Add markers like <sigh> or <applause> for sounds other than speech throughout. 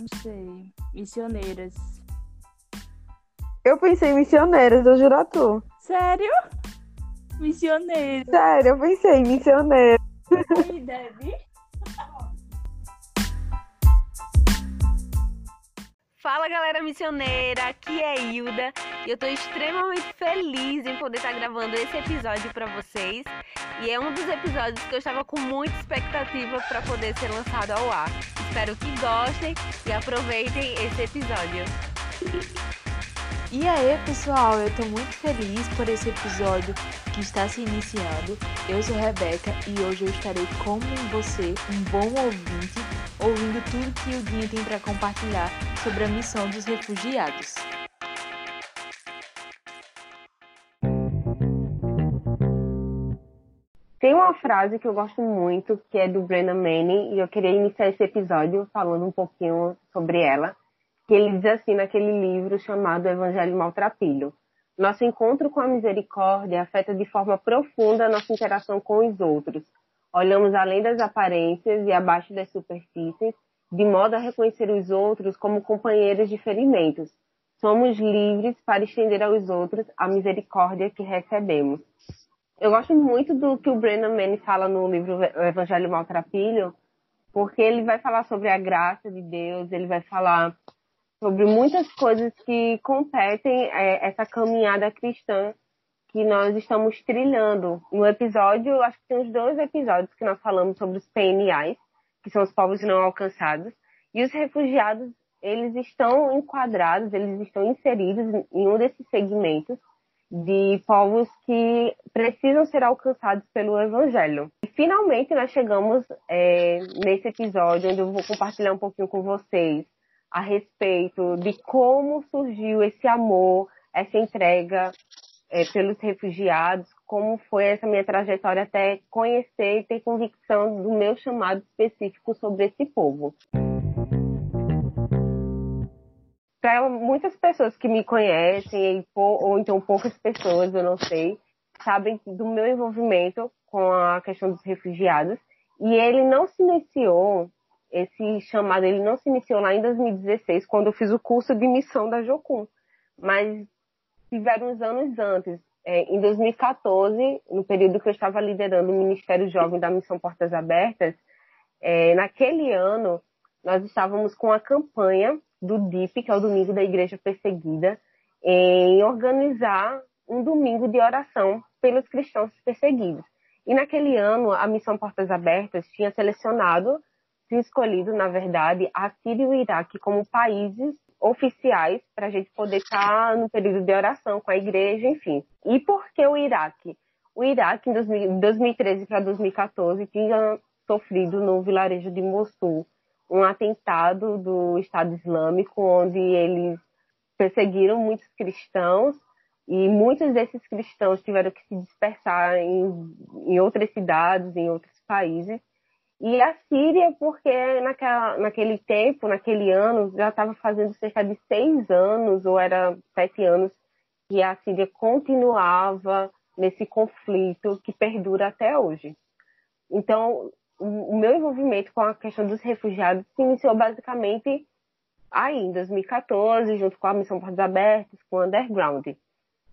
Não sei. Missioneiras. Eu pensei em missioneiras, eu juro a tu. Sério? Missioneiras. Sério, eu pensei em missioneiras. Aí, Debbie? Fala galera missioneira, aqui é Hilda e eu tô extremamente feliz em poder estar gravando esse episódio para vocês. E é um dos episódios que eu estava com muita expectativa para poder ser lançado ao ar. Espero que gostem e aproveitem esse episódio. E aí, pessoal, eu tô muito feliz por esse episódio que está se iniciando. Eu sou Rebeca e hoje eu estarei como você, um bom ouvinte, ouvindo tudo que o Dinho tem para compartilhar sobre a missão dos refugiados. Tem uma frase que eu gosto muito, que é do Brennan Manning, e eu queria iniciar esse episódio falando um pouquinho sobre ela, que ele diz assim naquele livro chamado Evangelho Maltrapilho. Nosso encontro com a misericórdia afeta de forma profunda a nossa interação com os outros. Olhamos além das aparências e abaixo das superfícies, de modo a reconhecer os outros como companheiros de ferimentos. Somos livres para estender aos outros a misericórdia que recebemos. Eu gosto muito do que o Brennan Manning fala no livro O Evangelho Maltrapilho, porque ele vai falar sobre a graça de Deus, ele vai falar sobre muitas coisas que competem é, essa caminhada cristã que nós estamos trilhando. No episódio, acho que tem uns dois episódios que nós falamos sobre os PNIs, que são os povos não alcançados, e os refugiados, eles estão enquadrados, eles estão inseridos em um desses segmentos, de povos que precisam ser alcançados pelo Evangelho. E finalmente nós chegamos é, nesse episódio onde eu vou compartilhar um pouquinho com vocês a respeito de como surgiu esse amor, essa entrega é, pelos refugiados, como foi essa minha trajetória até conhecer e ter convicção do meu chamado específico sobre esse povo para muitas pessoas que me conhecem, ou então poucas pessoas, eu não sei, sabem do meu envolvimento com a questão dos refugiados. E ele não se iniciou, esse chamado, ele não se iniciou lá em 2016, quando eu fiz o curso de missão da Jocum. Mas tiveram uns anos antes. É, em 2014, no período que eu estava liderando o Ministério Jovem da Missão Portas Abertas, é, naquele ano, nós estávamos com a campanha do DIP, que é o Domingo da Igreja Perseguida, em organizar um domingo de oração pelos cristãos perseguidos. E naquele ano, a Missão Portas Abertas tinha selecionado, escolhido, na verdade, a Síria e o Iraque como países oficiais para a gente poder estar no período de oração com a igreja, enfim. E por que o Iraque? O Iraque, em 2013 para 2014, tinha sofrido no vilarejo de Mossul um atentado do Estado Islâmico, onde eles perseguiram muitos cristãos e muitos desses cristãos tiveram que se dispersar em, em outras cidades, em outros países. E a Síria, porque naquela, naquele tempo, naquele ano, já estava fazendo cerca de seis anos, ou era sete anos, que a Síria continuava nesse conflito que perdura até hoje. Então, o meu envolvimento com a questão dos refugiados se iniciou basicamente aí, em 2014, junto com a Missão Portas Abertas, com o Underground.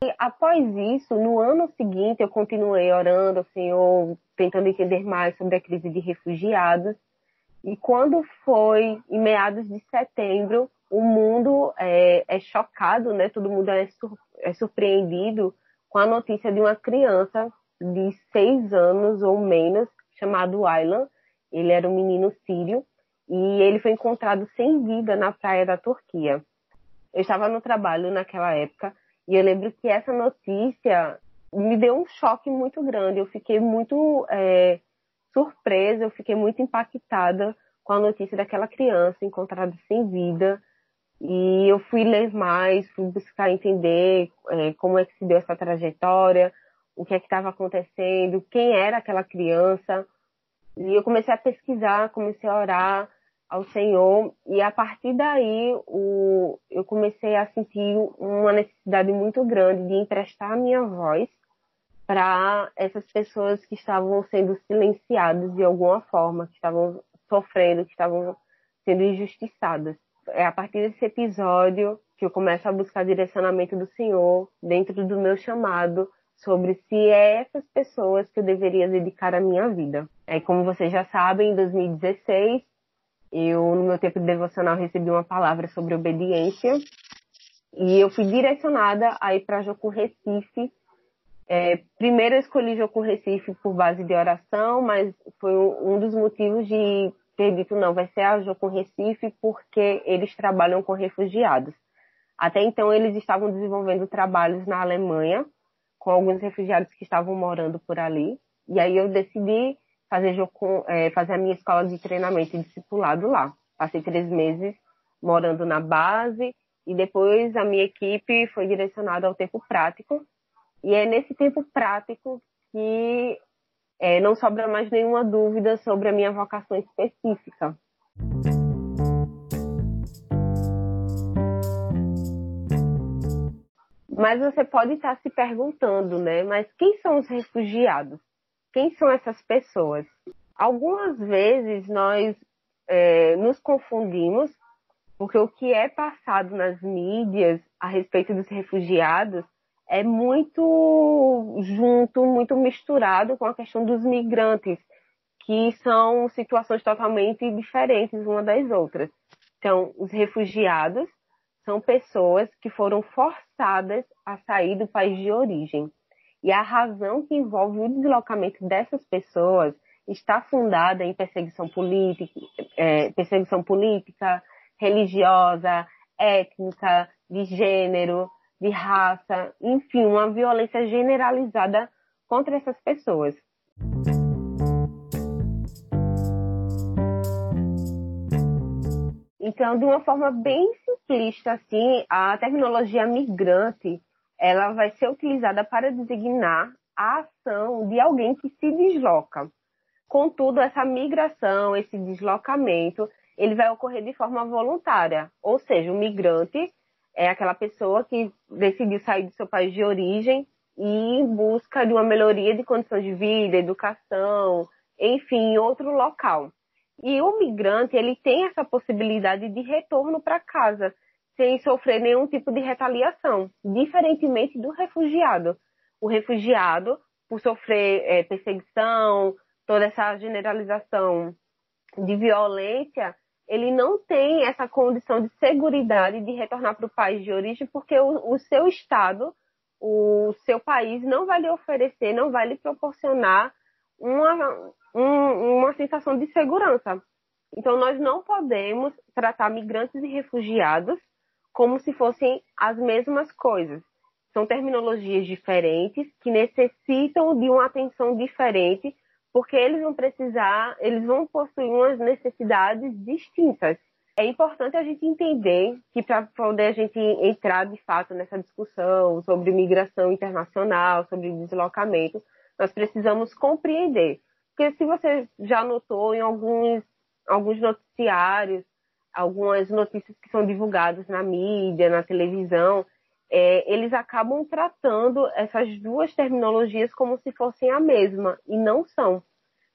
E após isso, no ano seguinte, eu continuei orando ao Senhor, tentando entender mais sobre a crise de refugiados. E quando foi em meados de setembro, o mundo é, é chocado, né? Todo mundo é, sur é surpreendido com a notícia de uma criança de seis anos ou menos chamado Aylan. Ele era um menino sírio e ele foi encontrado sem vida na praia da Turquia. Eu estava no trabalho naquela época e eu lembro que essa notícia me deu um choque muito grande. Eu fiquei muito é, surpresa, eu fiquei muito impactada com a notícia daquela criança encontrada sem vida. E eu fui ler mais, fui buscar entender é, como é que se deu essa trajetória, o que é que estava acontecendo, quem era aquela criança. E eu comecei a pesquisar, comecei a orar ao Senhor e a partir daí o, eu comecei a sentir uma necessidade muito grande de emprestar a minha voz para essas pessoas que estavam sendo silenciadas de alguma forma, que estavam sofrendo, que estavam sendo injustiçadas. é a partir desse episódio que eu começo a buscar direcionamento do Senhor dentro do meu chamado sobre se é essas pessoas que eu deveria dedicar a minha vida. É como vocês já sabem, em 2016, eu no meu tempo de devocional recebi uma palavra sobre obediência e eu fui direcionada a para Jocum Recife. É, primeiro eu escolhi Jocum Recife por base de oração, mas foi um dos motivos de ter dito não, vai ser a Jocum Recife porque eles trabalham com refugiados. Até então eles estavam desenvolvendo trabalhos na Alemanha com alguns refugiados que estavam morando por ali. E aí eu decidi fazer, é, fazer a minha escola de treinamento e discipulado lá. Passei três meses morando na base e depois a minha equipe foi direcionada ao tempo prático. E é nesse tempo prático que é, não sobra mais nenhuma dúvida sobre a minha vocação específica. Mas você pode estar se perguntando, né? Mas quem são os refugiados? Quem são essas pessoas? Algumas vezes nós é, nos confundimos, porque o que é passado nas mídias a respeito dos refugiados é muito junto, muito misturado com a questão dos migrantes, que são situações totalmente diferentes uma das outras. Então, os refugiados são pessoas que foram forçadas a sair do país de origem. E a razão que envolve o deslocamento dessas pessoas está fundada em perseguição política, é, perseguição política, religiosa, étnica, de gênero, de raça, enfim, uma violência generalizada contra essas pessoas. Então, de uma forma bem simplista, assim, a tecnologia migrante, ela vai ser utilizada para designar a ação de alguém que se desloca. Contudo, essa migração, esse deslocamento, ele vai ocorrer de forma voluntária. Ou seja, o migrante é aquela pessoa que decidiu sair do seu país de origem e em busca de uma melhoria de condições de vida, educação, enfim, em outro local. E o migrante, ele tem essa possibilidade de retorno para casa, sem sofrer nenhum tipo de retaliação, diferentemente do refugiado. O refugiado, por sofrer é, perseguição, toda essa generalização de violência, ele não tem essa condição de segurança de retornar para o país de origem, porque o, o seu estado, o seu país não vai lhe oferecer, não vai lhe proporcionar uma, um, uma sensação de segurança. Então, nós não podemos tratar migrantes e refugiados como se fossem as mesmas coisas. São terminologias diferentes que necessitam de uma atenção diferente, porque eles vão precisar, eles vão possuir umas necessidades distintas. É importante a gente entender que para poder a gente entrar de fato nessa discussão sobre migração internacional, sobre deslocamento, nós precisamos compreender. Porque se você já notou em alguns, alguns noticiários, algumas notícias que são divulgadas na mídia, na televisão, é, eles acabam tratando essas duas terminologias como se fossem a mesma, e não são.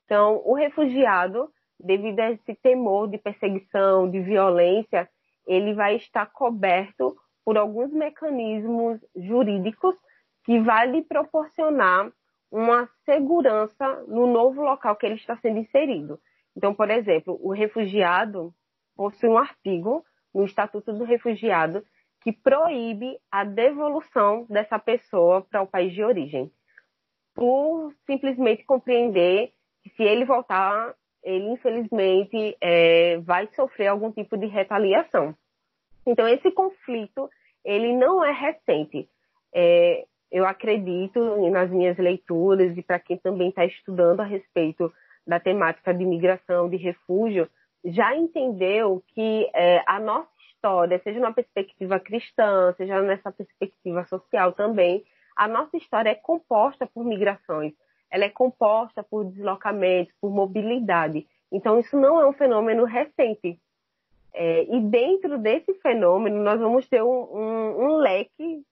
Então, o refugiado, devido a esse temor de perseguição, de violência, ele vai estar coberto por alguns mecanismos jurídicos que vai lhe proporcionar uma segurança no novo local que ele está sendo inserido. Então, por exemplo, o refugiado possui um artigo no Estatuto do Refugiado que proíbe a devolução dessa pessoa para o país de origem, por simplesmente compreender que se ele voltar, ele infelizmente é, vai sofrer algum tipo de retaliação. Então, esse conflito ele não é recente. É, eu acredito nas minhas leituras e para quem também está estudando a respeito da temática de migração, de refúgio, já entendeu que é, a nossa história, seja numa perspectiva cristã, seja nessa perspectiva social também, a nossa história é composta por migrações, ela é composta por deslocamentos, por mobilidade. Então, isso não é um fenômeno recente. É, e dentro desse fenômeno, nós vamos ter um, um, um leque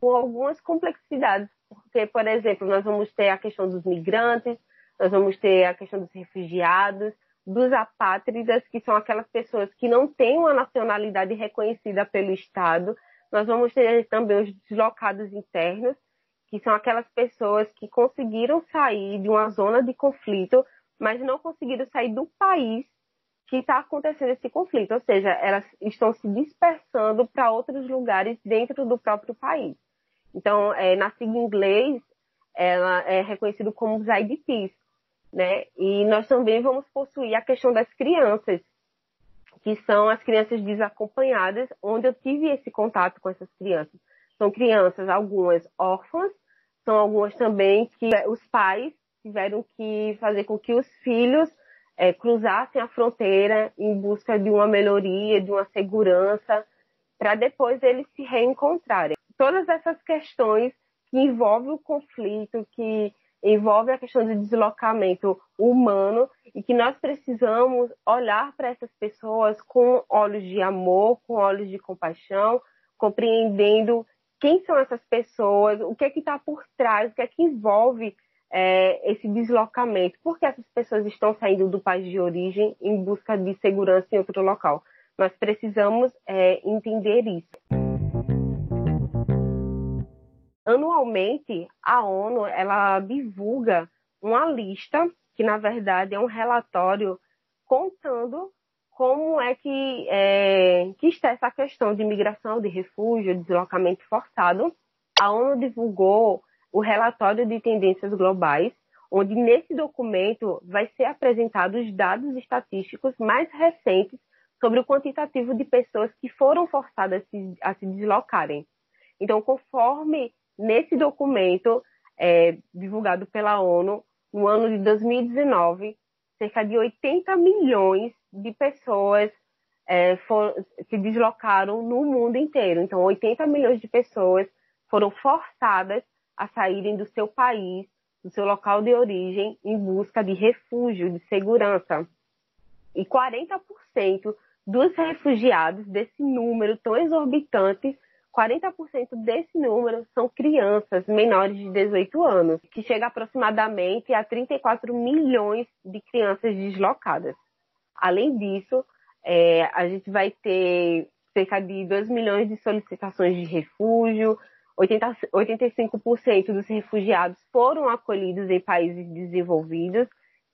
com algumas complexidades, porque, por exemplo, nós vamos ter a questão dos migrantes, nós vamos ter a questão dos refugiados, dos apátridas, que são aquelas pessoas que não têm uma nacionalidade reconhecida pelo Estado. Nós vamos ter também os deslocados internos, que são aquelas pessoas que conseguiram sair de uma zona de conflito, mas não conseguiram sair do país que está acontecendo esse conflito, ou seja, elas estão se dispersando para outros lugares dentro do próprio país. Então, é, na sigla em inglês, ela é reconhecido como os IDPs, né? E nós também vamos possuir a questão das crianças, que são as crianças desacompanhadas, onde eu tive esse contato com essas crianças. São crianças, algumas órfãs, são algumas também que os pais tiveram que fazer com que os filhos é, cruzassem a fronteira em busca de uma melhoria, de uma segurança, para depois eles se reencontrarem. Todas essas questões que envolvem o conflito, que envolve a questão de deslocamento humano e que nós precisamos olhar para essas pessoas com olhos de amor, com olhos de compaixão, compreendendo quem são essas pessoas, o que é que está por trás, o que é que envolve é, esse deslocamento, por que essas pessoas estão saindo do país de origem em busca de segurança em outro local. Nós precisamos é, entender isso. Anualmente, a ONU ela divulga uma lista que na verdade é um relatório contando como é que, é, que está essa questão de imigração, de refúgio, deslocamento forçado. A ONU divulgou o relatório de tendências globais, onde nesse documento vai ser apresentado os dados estatísticos mais recentes sobre o quantitativo de pessoas que foram forçadas a se, a se deslocarem. Então, conforme nesse documento é, divulgado pela ONU, no ano de 2019, cerca de 80 milhões de pessoas é, for, se deslocaram no mundo inteiro. Então, 80 milhões de pessoas foram forçadas a saírem do seu país, do seu local de origem, em busca de refúgio, de segurança. E 40% dos refugiados, desse número tão exorbitante, 40% desse número são crianças menores de 18 anos, que chega aproximadamente a 34 milhões de crianças deslocadas. Além disso, é, a gente vai ter cerca de 2 milhões de solicitações de refúgio, 80, 85% dos refugiados foram acolhidos em países desenvolvidos,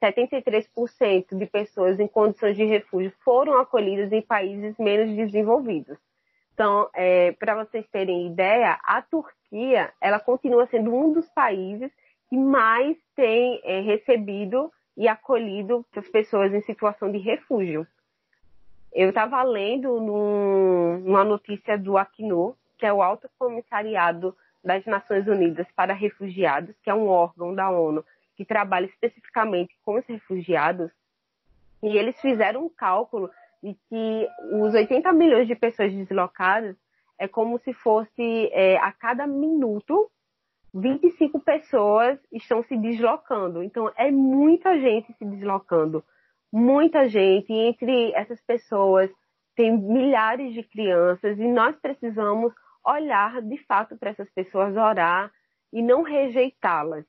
73% de pessoas em condições de refúgio foram acolhidas em países menos desenvolvidos. Então, é, para vocês terem ideia, a Turquia ela continua sendo um dos países que mais tem é, recebido e acolhido as pessoas em situação de refúgio. Eu estava lendo num, numa notícia do Acnur, que é o Alto Comissariado das Nações Unidas para Refugiados, que é um órgão da ONU que trabalha especificamente com os refugiados, e eles fizeram um cálculo de que os 80 milhões de pessoas deslocadas é como se fosse é, a cada minuto 25 pessoas estão se deslocando. Então é muita gente se deslocando, muita gente. E entre essas pessoas tem milhares de crianças e nós precisamos olhar de fato para essas pessoas, orar e não rejeitá-las.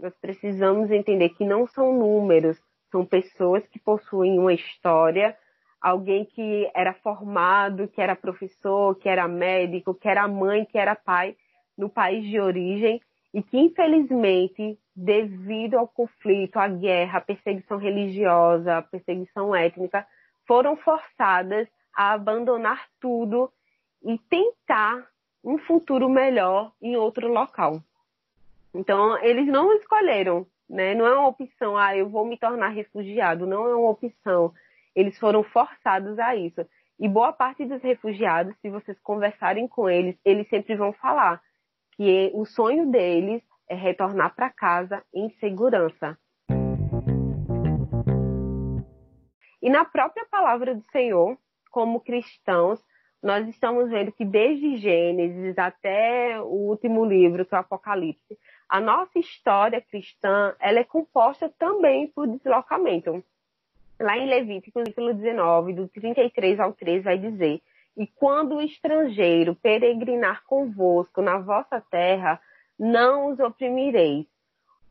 Nós precisamos entender que não são números, são pessoas que possuem uma história, alguém que era formado, que era professor, que era médico, que era mãe, que era pai no país de origem e que infelizmente, devido ao conflito, à guerra, à perseguição religiosa, à perseguição étnica, foram forçadas a abandonar tudo e tentar um futuro melhor em outro local. Então, eles não escolheram, né? Não é uma opção, ah, eu vou me tornar refugiado. Não é uma opção. Eles foram forçados a isso. E boa parte dos refugiados, se vocês conversarem com eles, eles sempre vão falar que o sonho deles é retornar para casa em segurança. E na própria palavra do Senhor, como cristãos, nós estamos vendo que desde Gênesis até o último livro, que é o Apocalipse, a nossa história cristã ela é composta também por deslocamento. Lá em Levítico, capítulo 19, do 33 ao 3, vai dizer: E quando o estrangeiro peregrinar convosco na vossa terra, não os oprimireis.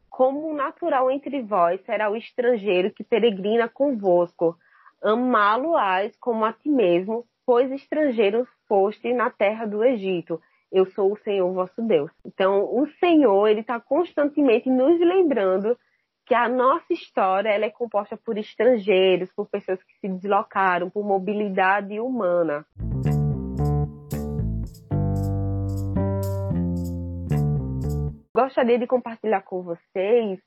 Como natural entre vós será o estrangeiro que peregrina convosco. Amá-lo-ás como a ti mesmo, pois estrangeiro foste na terra do Egito. Eu sou o Senhor vosso Deus. Então, o Senhor, ele está constantemente nos lembrando que a nossa história ela é composta por estrangeiros, por pessoas que se deslocaram, por mobilidade humana. Gostaria de compartilhar com vocês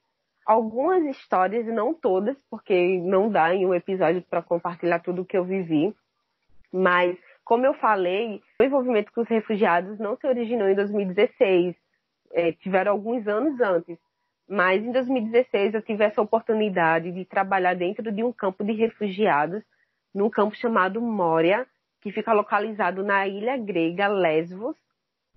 algumas histórias, não todas, porque não dá em um episódio para compartilhar tudo o que eu vivi, mas como eu falei, o envolvimento com os refugiados não se originou em 2016, é, tiveram alguns anos antes. Mas em 2016 eu tive essa oportunidade de trabalhar dentro de um campo de refugiados, num campo chamado Moria, que fica localizado na ilha grega Lesvos.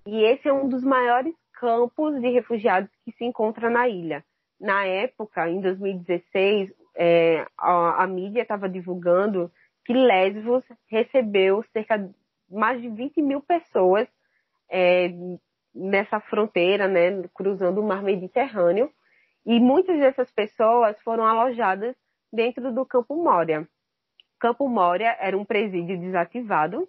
E esse é um dos maiores campos de refugiados que se encontra na ilha. Na época, em 2016, é, a, a mídia estava divulgando que Lesvos recebeu cerca mais de 20 mil pessoas é, nessa fronteira, né, cruzando o mar Mediterrâneo, e muitas dessas pessoas foram alojadas dentro do Campo Moria. Campo Moria era um presídio desativado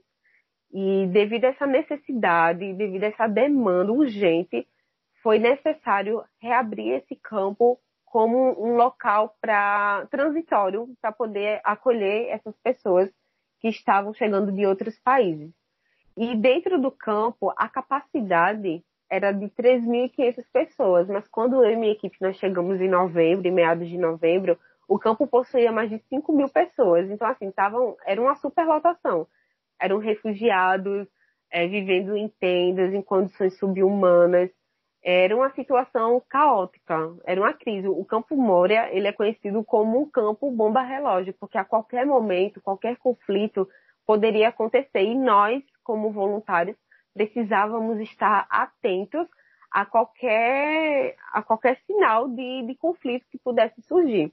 e devido a essa necessidade, devido a essa demanda urgente, foi necessário reabrir esse campo como um local para transitório para poder acolher essas pessoas que estavam chegando de outros países. E dentro do campo, a capacidade era de 3.500 pessoas, mas quando eu e minha equipe nós chegamos em novembro, em meados de novembro, o campo possuía mais de 5 mil pessoas. Então, assim, tavam, era uma superlotação. Eram refugiados, é, vivendo em tendas, em condições subhumanas. Era uma situação caótica, era uma crise. O campo Moria, ele é conhecido como um campo bomba-relógio, porque a qualquer momento, qualquer conflito poderia acontecer. E nós, como voluntários, precisávamos estar atentos a qualquer, a qualquer sinal de, de conflito que pudesse surgir.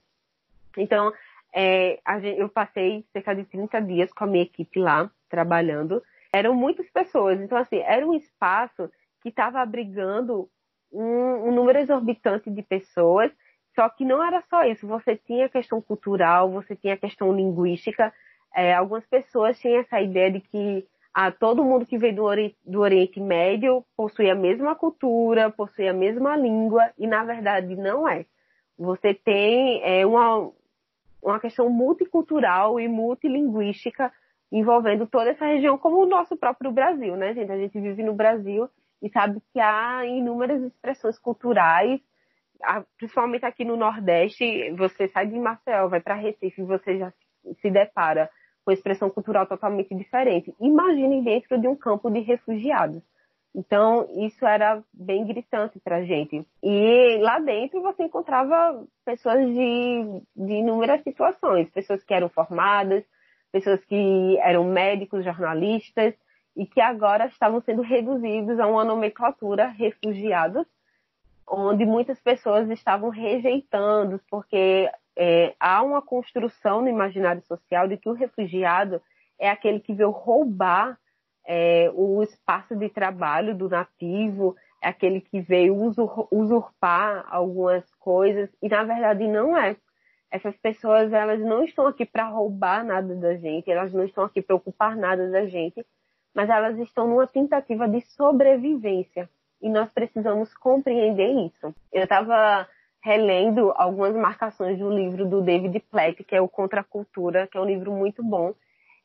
Então, é, gente, eu passei cerca de 30 dias com a minha equipe lá, trabalhando. Eram muitas pessoas, então, assim, era um espaço que estava abrigando um, um número exorbitante de pessoas, só que não era só isso, você tinha a questão cultural, você tinha a questão linguística. É, algumas pessoas tinham essa ideia de que a todo mundo que veio do Oriente, do Oriente Médio possui a mesma cultura, possui a mesma língua, e na verdade não é. Você tem é, uma, uma questão multicultural e multilinguística envolvendo toda essa região, como o nosso próprio Brasil, né, gente? A gente vive no Brasil e sabe que há inúmeras expressões culturais, principalmente aqui no Nordeste, você sai de Maceió, vai para Recife, você já se depara com expressão cultural totalmente diferente. Imaginem dentro de um campo de refugiados. Então, isso era bem gritante para a gente. E lá dentro você encontrava pessoas de, de inúmeras situações, pessoas que eram formadas, pessoas que eram médicos, jornalistas, e que agora estavam sendo reduzidos a uma nomenclatura refugiados, onde muitas pessoas estavam rejeitando, porque é, há uma construção no imaginário social de que o refugiado é aquele que veio roubar é, o espaço de trabalho do nativo, é aquele que veio usur, usurpar algumas coisas, e na verdade não é. Essas pessoas elas não estão aqui para roubar nada da gente, elas não estão aqui para ocupar nada da gente, mas elas estão numa tentativa de sobrevivência. E nós precisamos compreender isso. Eu estava relendo algumas marcações do livro do David Platt, que é o Contra a Cultura, que é um livro muito bom.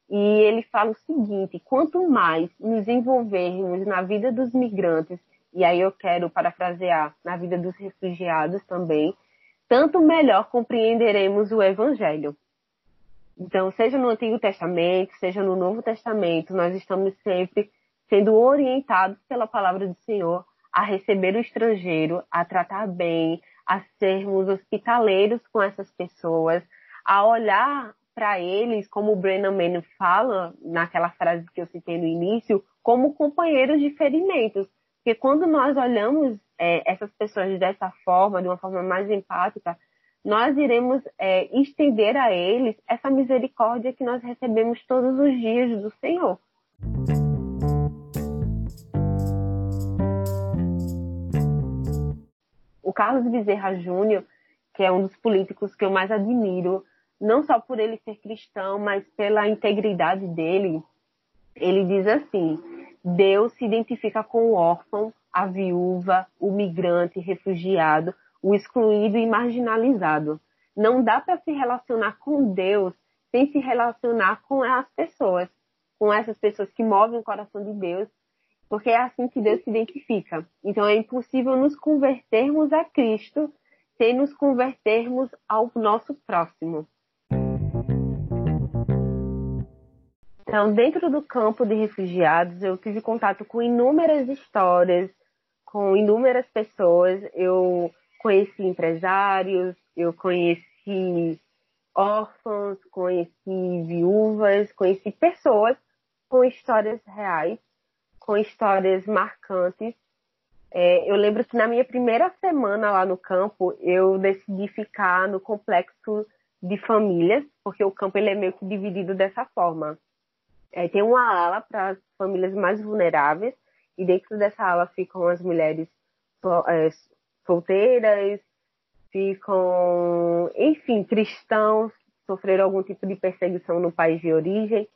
E ele fala o seguinte: quanto mais nos envolvermos na vida dos migrantes, e aí eu quero parafrasear, na vida dos refugiados também, tanto melhor compreenderemos o Evangelho. Então, seja no Antigo Testamento, seja no Novo Testamento, nós estamos sempre sendo orientados pela palavra do Senhor a receber o estrangeiro, a tratar bem, a sermos hospitaleiros com essas pessoas, a olhar para eles, como o Brennan Manning fala naquela frase que eu citei no início, como companheiros de ferimentos. Porque quando nós olhamos é, essas pessoas dessa forma, de uma forma mais empática, nós iremos é, estender a eles essa misericórdia que nós recebemos todos os dias do Senhor. O Carlos Bezerra Júnior, que é um dos políticos que eu mais admiro, não só por ele ser cristão, mas pela integridade dele, ele diz assim: Deus se identifica com o órfão, a viúva, o migrante, refugiado, o excluído e marginalizado. Não dá para se relacionar com Deus sem se relacionar com as pessoas, com essas pessoas que movem o coração de Deus, porque é assim que Deus se identifica. Então é impossível nos convertermos a Cristo sem nos convertermos ao nosso próximo. Então, dentro do campo de refugiados, eu tive contato com inúmeras histórias, com inúmeras pessoas. Eu conheci empresários, eu conheci órfãos, conheci viúvas, conheci pessoas com histórias reais, com histórias marcantes. É, eu lembro que na minha primeira semana lá no campo, eu decidi ficar no complexo de famílias, porque o campo ele é meio que dividido dessa forma. É, tem uma ala para as famílias mais vulneráveis, e dentro dessa ala ficam as mulheres é, solteiras, ficam, enfim, cristãos, sofreram algum tipo de perseguição no país de origem.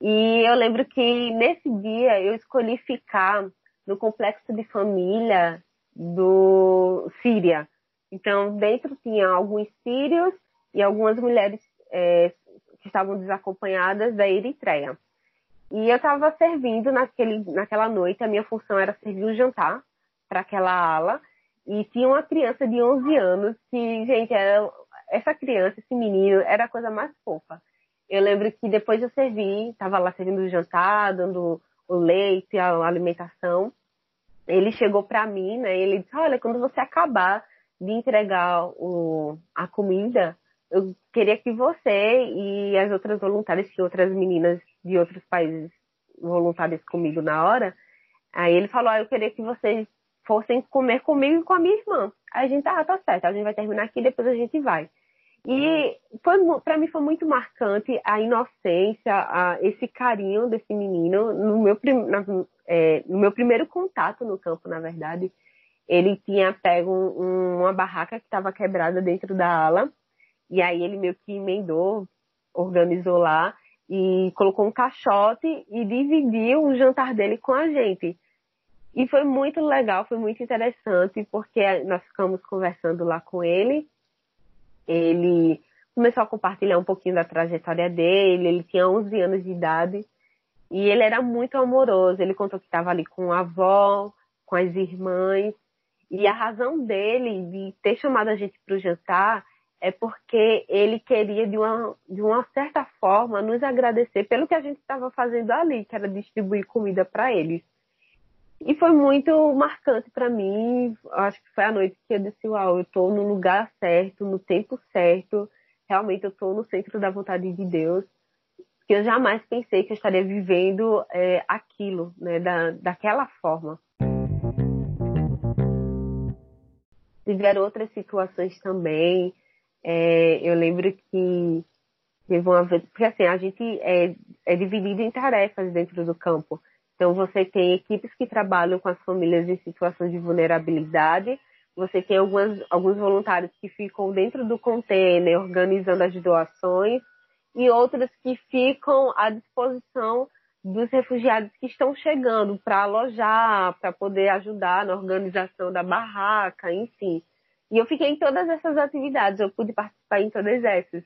E eu lembro que nesse dia eu escolhi ficar no complexo de família do Síria. Então, dentro tinha alguns sírios e algumas mulheres é, que estavam desacompanhadas da Eritreia. E eu estava servindo naquele, naquela noite, a minha função era servir o jantar para aquela ala. E tinha uma criança de 11 anos que, gente, era, essa criança, esse menino, era a coisa mais fofa. Eu lembro que depois eu servi, estava lá servindo o jantar, dando o leite, a alimentação. Ele chegou para mim, né? ele disse: Olha, quando você acabar de entregar o, a comida, eu queria que você e as outras voluntárias, que outras meninas de outros países voluntárias comigo na hora, aí ele falou, ah, eu queria que vocês fossem comer comigo e com a minha irmã. Aí a gente, ah, tá certo, a gente vai terminar aqui, depois a gente vai. E para mim foi muito marcante a inocência, a, esse carinho desse menino no meu, na, é, no meu primeiro contato no campo, na verdade. Ele tinha pego um, uma barraca que estava quebrada dentro da ala e aí ele meio que emendou, organizou lá e colocou um caixote e dividiu o jantar dele com a gente. E foi muito legal, foi muito interessante, porque nós ficamos conversando lá com ele. Ele começou a compartilhar um pouquinho da trajetória dele, ele tinha 11 anos de idade e ele era muito amoroso. Ele contou que estava ali com a avó, com as irmãs. E a razão dele de ter chamado a gente para o jantar é porque ele queria, de uma, de uma certa forma, nos agradecer pelo que a gente estava fazendo ali, que era distribuir comida para eles. E foi muito marcante para mim. Acho que foi a noite que eu disse: Uau, eu estou no lugar certo, no tempo certo. Realmente eu estou no centro da vontade de Deus. Que eu jamais pensei que eu estaria vivendo é, aquilo, né, da, daquela forma. Tiveram outras situações também é, eu lembro que teve uma vez, porque assim, a gente é, é dividido em tarefas dentro do campo. Então você tem equipes que trabalham com as famílias em situações de vulnerabilidade, você tem algumas, alguns voluntários que ficam dentro do container organizando as doações e outros que ficam à disposição dos refugiados que estão chegando para alojar, para poder ajudar na organização da barraca, enfim. E eu fiquei em todas essas atividades, eu pude participar em todas essas.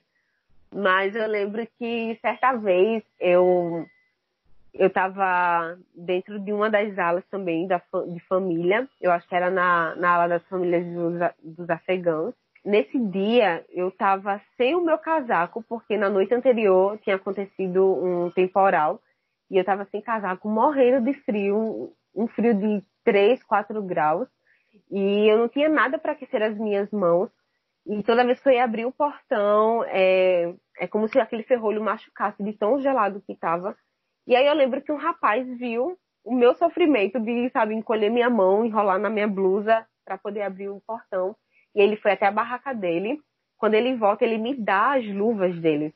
Mas eu lembro que certa vez eu eu estava dentro de uma das alas também da, de família, eu acho que era na, na ala das famílias dos, dos afegãos. Nesse dia eu estava sem o meu casaco, porque na noite anterior tinha acontecido um temporal e eu estava sem casaco, morrendo de frio, um frio de 3, 4 graus. E eu não tinha nada para aquecer as minhas mãos. E toda vez que eu ia abrir o portão, é, é como se aquele ferrolho machucasse de tão gelado que estava. E aí eu lembro que um rapaz viu o meu sofrimento de, sabe, encolher minha mão, enrolar na minha blusa para poder abrir o portão. E ele foi até a barraca dele. Quando ele volta, ele me dá as luvas dele.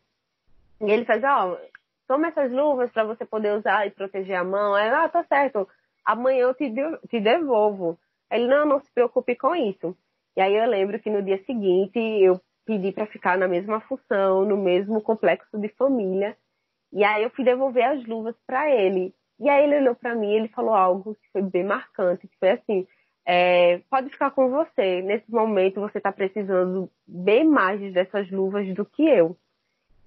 E ele faz, ó, oh, toma essas luvas para você poder usar e proteger a mão. Aí, ah, tá certo. Amanhã eu te, te devolvo. Ele, não, não se preocupe com isso. E aí eu lembro que no dia seguinte eu pedi para ficar na mesma função, no mesmo complexo de família. E aí eu fui devolver as luvas para ele. E aí ele olhou para mim e ele falou algo que foi bem marcante, que foi assim, é, pode ficar com você. Nesse momento você está precisando bem mais dessas luvas do que eu.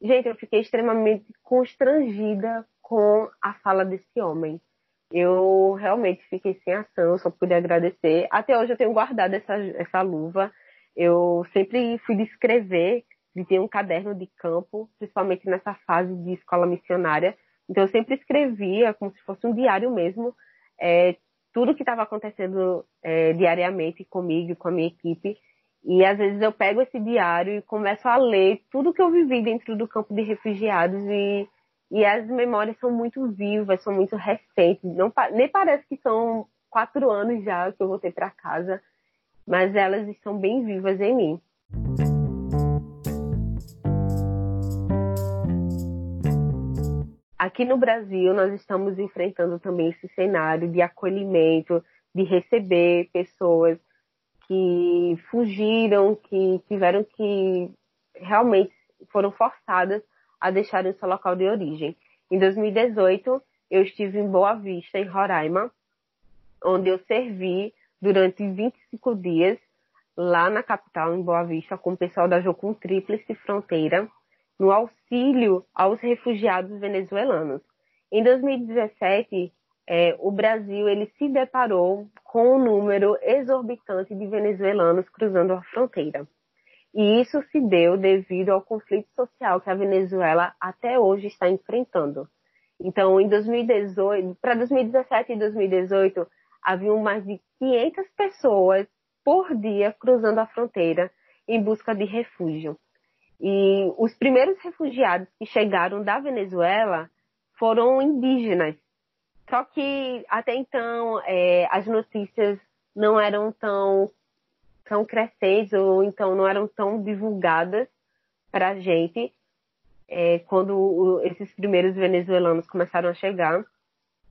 Gente, eu fiquei extremamente constrangida com a fala desse homem. Eu realmente fiquei sem ação, só pude agradecer. Até hoje eu tenho guardado essa, essa luva. Eu sempre fui de escrever, de ter um caderno de campo, principalmente nessa fase de escola missionária. Então eu sempre escrevia como se fosse um diário mesmo, é, tudo que estava acontecendo é, diariamente comigo e com a minha equipe. E às vezes eu pego esse diário e começo a ler tudo que eu vivi dentro do campo de refugiados e, e as memórias são muito vivas, são muito recentes. Não, nem parece que são quatro anos já que eu voltei para casa mas elas estão bem vivas em mim. Aqui no Brasil, nós estamos enfrentando também esse cenário de acolhimento, de receber pessoas que fugiram, que tiveram que realmente foram forçadas a deixarem o seu local de origem. Em 2018, eu estive em Boa Vista, em Roraima, onde eu servi durante 25 dias lá na capital, em Boa Vista, com o pessoal da Jocum Tríplice Fronteira, no auxílio aos refugiados venezuelanos. Em 2017, é, o Brasil ele se deparou com um número exorbitante de venezuelanos cruzando a fronteira. E isso se deu devido ao conflito social que a Venezuela até hoje está enfrentando. Então, em 2018, para 2017 e 2018, haviam mais de 500 pessoas por dia cruzando a fronteira em busca de refúgio. E os primeiros refugiados que chegaram da Venezuela foram indígenas. Só que até então é, as notícias não eram tão, tão crescentes ou então não eram tão divulgadas para a gente é, quando o, esses primeiros venezuelanos começaram a chegar.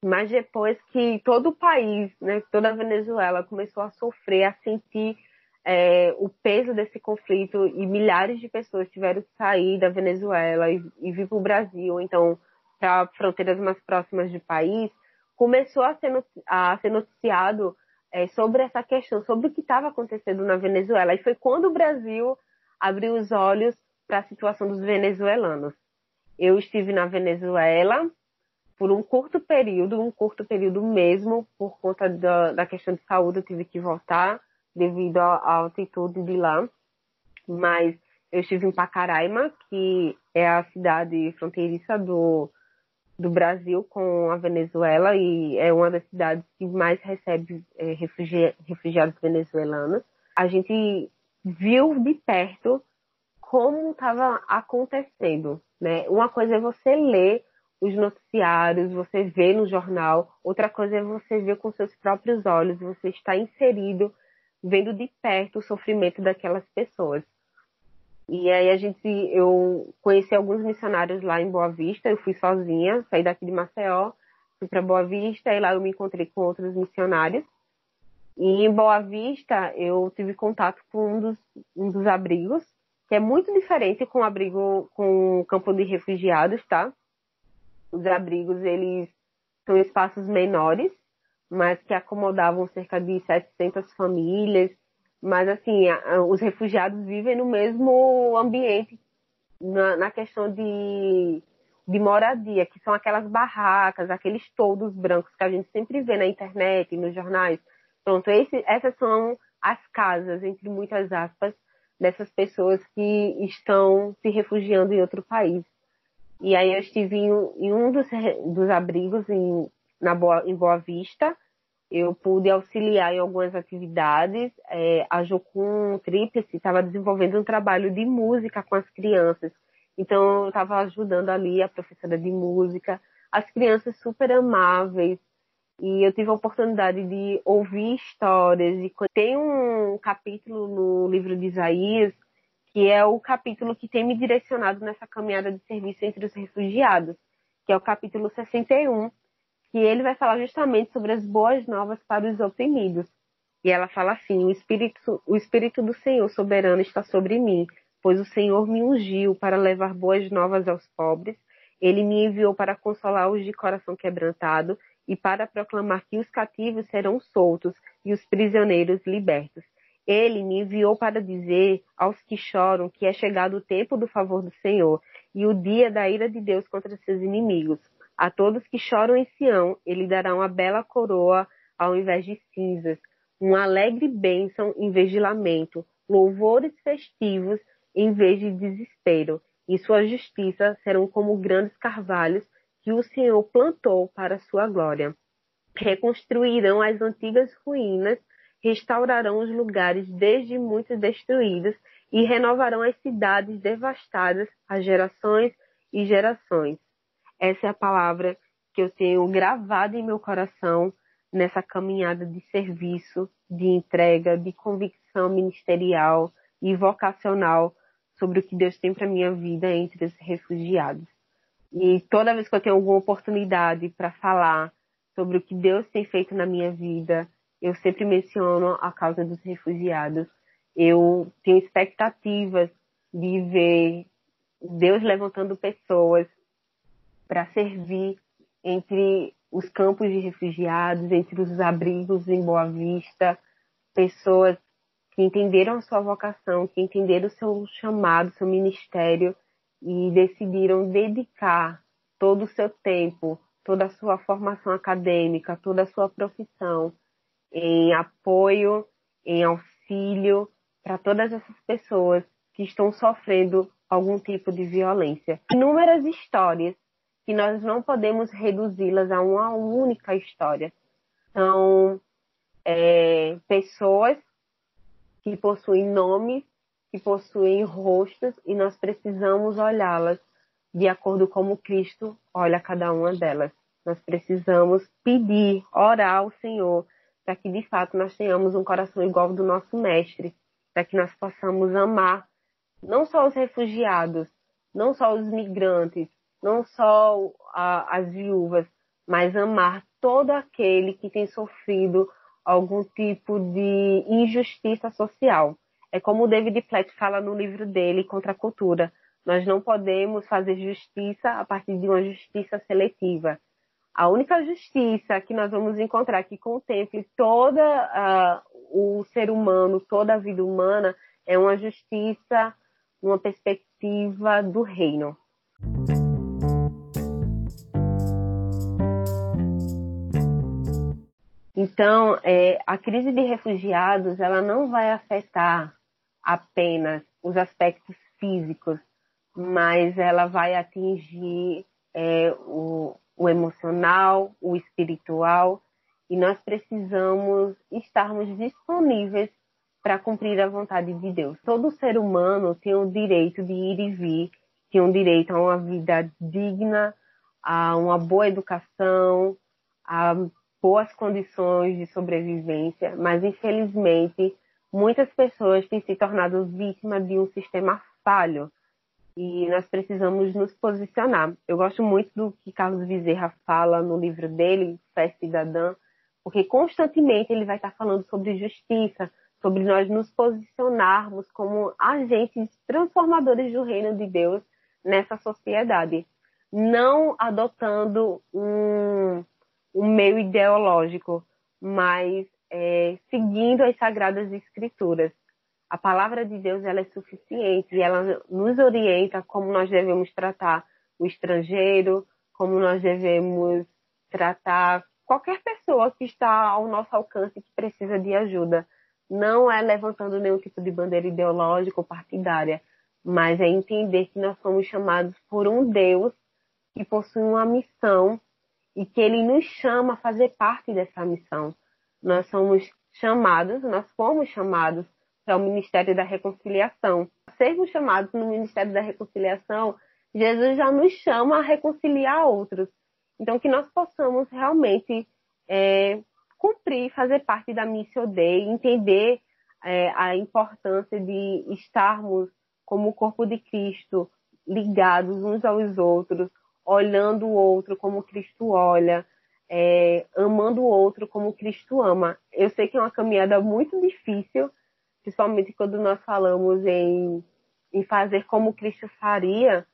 Mas depois que todo o país, né, toda a Venezuela começou a sofrer, a sentir é, o peso desse conflito e milhares de pessoas tiveram que sair da Venezuela e, e vir para o Brasil, então para fronteiras mais próximas do país, começou a ser, a ser noticiado é, sobre essa questão, sobre o que estava acontecendo na Venezuela. E foi quando o Brasil abriu os olhos para a situação dos venezuelanos. Eu estive na Venezuela por um curto período, um curto período mesmo, por conta da, da questão de saúde, eu tive que voltar devido à, altitude de lá. Mas eu estive em Pacaraima, que é a cidade fronteiriça do, do Brasil com a Venezuela e é uma das cidades que mais recebe é, refugi refugiados venezuelanos. A gente viu de perto como estava acontecendo, né? Uma coisa é você ler os noticiários, você vê no jornal. Outra coisa é você ver com seus próprios olhos, você está inserido, vendo de perto o sofrimento daquelas pessoas. E aí a gente, eu conheci alguns missionários lá em Boa Vista, eu fui sozinha, saí daqui de Maceió, fui para Boa Vista e lá eu me encontrei com outros missionários. E em Boa Vista eu tive contato com um dos, um dos abrigos, que é muito diferente com o abrigo com o campo de refugiados, tá? Os abrigos, eles são espaços menores, mas que acomodavam cerca de 700 famílias. Mas, assim, os refugiados vivem no mesmo ambiente na, na questão de, de moradia, que são aquelas barracas, aqueles toldos brancos que a gente sempre vê na internet nos jornais. Pronto, esse, essas são as casas, entre muitas aspas, dessas pessoas que estão se refugiando em outro país. E aí eu estive em, em um dos, dos abrigos em, na Boa, em Boa Vista. Eu pude auxiliar em algumas atividades. É, a Jocum Tríplice estava desenvolvendo um trabalho de música com as crianças. Então eu estava ajudando ali a professora de música. As crianças super amáveis. E eu tive a oportunidade de ouvir histórias. E tem um capítulo no livro de Isaías que é o capítulo que tem me direcionado nessa caminhada de serviço entre os refugiados, que é o capítulo 61, que ele vai falar justamente sobre as boas novas para os oprimidos. E ela fala assim: o Espírito, o Espírito do Senhor soberano está sobre mim, pois o Senhor me ungiu para levar boas novas aos pobres. Ele me enviou para consolar os de coração quebrantado e para proclamar que os cativos serão soltos e os prisioneiros libertos. Ele me enviou para dizer aos que choram que é chegado o tempo do favor do Senhor e o dia da ira de Deus contra seus inimigos. A todos que choram em Sião, ele dará uma bela coroa ao invés de cinzas, uma alegre bênção em vez de lamento, louvores festivos em vez de desespero, e sua justiça serão como grandes carvalhos que o Senhor plantou para sua glória. Reconstruirão as antigas ruínas restaurarão os lugares desde muito destruídos e renovarão as cidades devastadas a gerações e gerações. Essa é a palavra que eu tenho gravada em meu coração nessa caminhada de serviço, de entrega, de convicção ministerial e vocacional sobre o que Deus tem para minha vida entre os refugiados. E toda vez que eu tenho alguma oportunidade para falar sobre o que Deus tem feito na minha vida, eu sempre menciono a causa dos refugiados. Eu tenho expectativas de ver Deus levantando pessoas para servir entre os campos de refugiados, entre os abrigos em Boa Vista, pessoas que entenderam a sua vocação, que entenderam o seu chamado, seu ministério e decidiram dedicar todo o seu tempo, toda a sua formação acadêmica, toda a sua profissão em apoio, em auxílio para todas essas pessoas que estão sofrendo algum tipo de violência. Inúmeras histórias que nós não podemos reduzi-las a uma única história. São é, pessoas que possuem nomes, que possuem rostos e nós precisamos olhá-las de acordo como Cristo olha cada uma delas. Nós precisamos pedir, orar ao Senhor para que de fato nós tenhamos um coração igual ao do nosso mestre, para que nós possamos amar não só os refugiados, não só os migrantes, não só a, as viúvas, mas amar todo aquele que tem sofrido algum tipo de injustiça social. É como o David Platt fala no livro dele, Contra a Cultura. Nós não podemos fazer justiça a partir de uma justiça seletiva. A única justiça que nós vamos encontrar que contemple toda uh, o ser humano, toda a vida humana, é uma justiça, uma perspectiva do reino. Então, é, a crise de refugiados ela não vai afetar apenas os aspectos físicos, mas ela vai atingir é, o, o emocional, o espiritual, e nós precisamos estarmos disponíveis para cumprir a vontade de Deus. Todo ser humano tem o direito de ir e vir, tem o direito a uma vida digna, a uma boa educação, a boas condições de sobrevivência, mas infelizmente muitas pessoas têm se tornado vítimas de um sistema falho e nós precisamos nos posicionar. Eu gosto muito do que Carlos Bezerra fala no livro dele, Fé Cidadã, porque constantemente ele vai estar falando sobre justiça, sobre nós nos posicionarmos como agentes transformadores do reino de Deus nessa sociedade, não adotando um, um meio ideológico, mas é, seguindo as sagradas escrituras a palavra de Deus ela é suficiente e ela nos orienta como nós devemos tratar o estrangeiro, como nós devemos tratar qualquer pessoa que está ao nosso alcance que precisa de ajuda. Não é levantando nenhum tipo de bandeira ideológica ou partidária, mas é entender que nós somos chamados por um Deus que possui uma missão e que ele nos chama a fazer parte dessa missão. Nós somos chamados, nós fomos chamados é o Ministério da Reconciliação. Sermos chamados no Ministério da Reconciliação, Jesus já nos chama a reconciliar outros. Então, que nós possamos realmente é, cumprir, fazer parte da Missão Dei, entender é, a importância de estarmos como o corpo de Cristo, ligados uns aos outros, olhando o outro como Cristo olha, é, amando o outro como Cristo ama. Eu sei que é uma caminhada muito difícil, principalmente quando nós falamos em, em fazer como Cristo faria,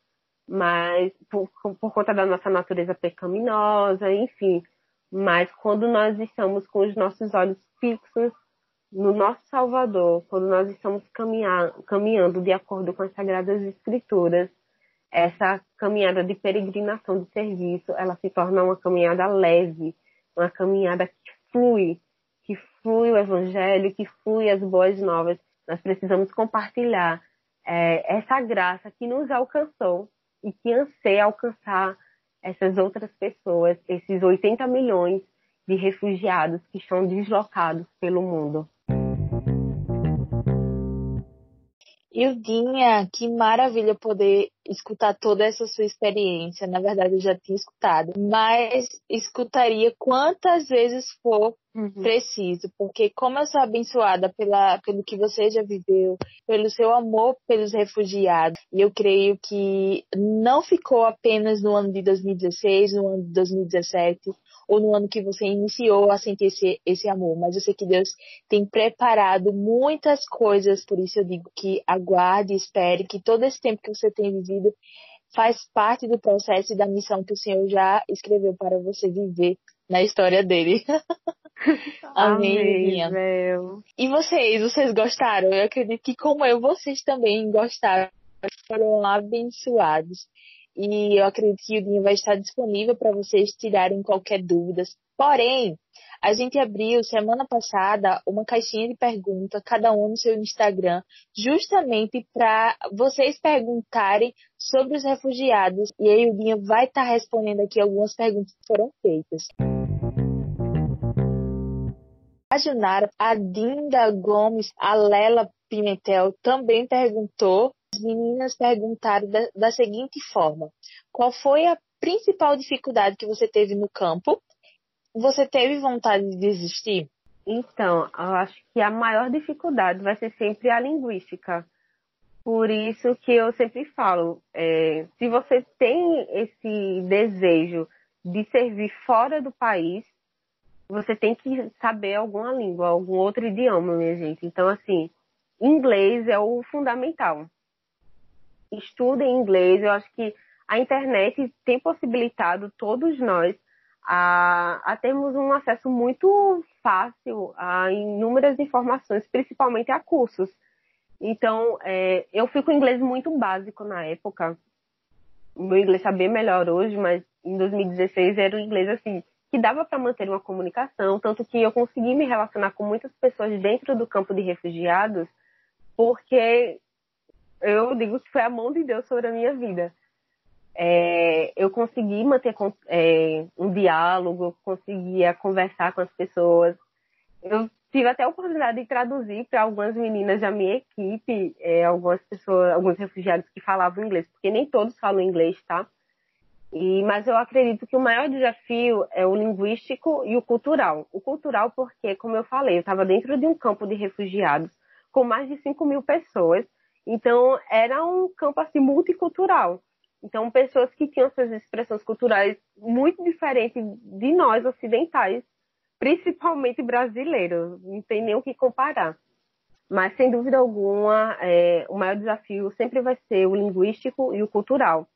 mas por, por conta da nossa natureza pecaminosa, enfim. Mas quando nós estamos com os nossos olhos fixos no nosso Salvador, quando nós estamos caminhar, caminhando de acordo com as Sagradas Escrituras, essa caminhada de peregrinação de serviço, ela se torna uma caminhada leve, uma caminhada que flui, que flui o Evangelho, que flui as boas novas. Nós precisamos compartilhar é, essa graça que nos alcançou e que anseia alcançar essas outras pessoas, esses 80 milhões de refugiados que estão deslocados pelo mundo. Ildinha, que maravilha poder escutar toda essa sua experiência. Na verdade, eu já tinha escutado, mas escutaria quantas vezes for uhum. preciso, porque como eu sou abençoada pela, pelo que você já viveu, pelo seu amor pelos refugiados, e eu creio que não ficou apenas no ano de 2016, no ano de 2017, ou no ano que você iniciou a sentir esse, esse amor, mas eu sei que Deus tem preparado muitas coisas, por isso eu digo que aguarde, espere, que todo esse tempo que você tem vivido faz parte do processo e da missão que o Senhor já escreveu para você viver na história dele. <laughs> Amém. Amém e vocês, vocês gostaram? Eu acredito que como eu, vocês também gostaram, foram abençoados. E eu acredito que o link vai estar disponível para vocês tirarem qualquer dúvida. Porém, a gente abriu semana passada uma caixinha de pergunta, cada um no seu Instagram, justamente para vocês perguntarem sobre os refugiados. E aí o Dinha vai estar respondendo aqui algumas perguntas que foram feitas. A Junara, a Dinda Gomes, a Lela Pimentel também perguntou as meninas perguntaram da, da seguinte forma: qual foi a principal dificuldade que você teve no campo? Você teve vontade de desistir? Então, eu acho que a maior dificuldade vai ser sempre a linguística. Por isso que eu sempre falo, é, se você tem esse desejo de servir fora do país, você tem que saber alguma língua, algum outro idioma, minha gente. Então, assim, inglês é o fundamental estudem inglês. Eu acho que a internet tem possibilitado todos nós a, a termos um acesso muito fácil a inúmeras informações, principalmente a cursos. Então, é, eu fui com inglês muito básico na época. Meu inglês está bem melhor hoje, mas em 2016 era um inglês assim que dava para manter uma comunicação, tanto que eu consegui me relacionar com muitas pessoas dentro do campo de refugiados, porque eu digo que foi a mão de Deus sobre a minha vida. É, eu consegui manter é, um diálogo, conseguia conversar com as pessoas. Eu tive até a oportunidade de traduzir para algumas meninas da minha equipe, é, algumas pessoas, alguns refugiados que falavam inglês, porque nem todos falam inglês, tá? E, mas eu acredito que o maior desafio é o linguístico e o cultural. O cultural porque, como eu falei, eu estava dentro de um campo de refugiados com mais de 5 mil pessoas então, era um campo assim multicultural. Então, pessoas que tinham suas expressões culturais muito diferentes de nós ocidentais, principalmente brasileiros, não tem nem o que comparar. Mas, sem dúvida alguma, é, o maior desafio sempre vai ser o linguístico e o cultural.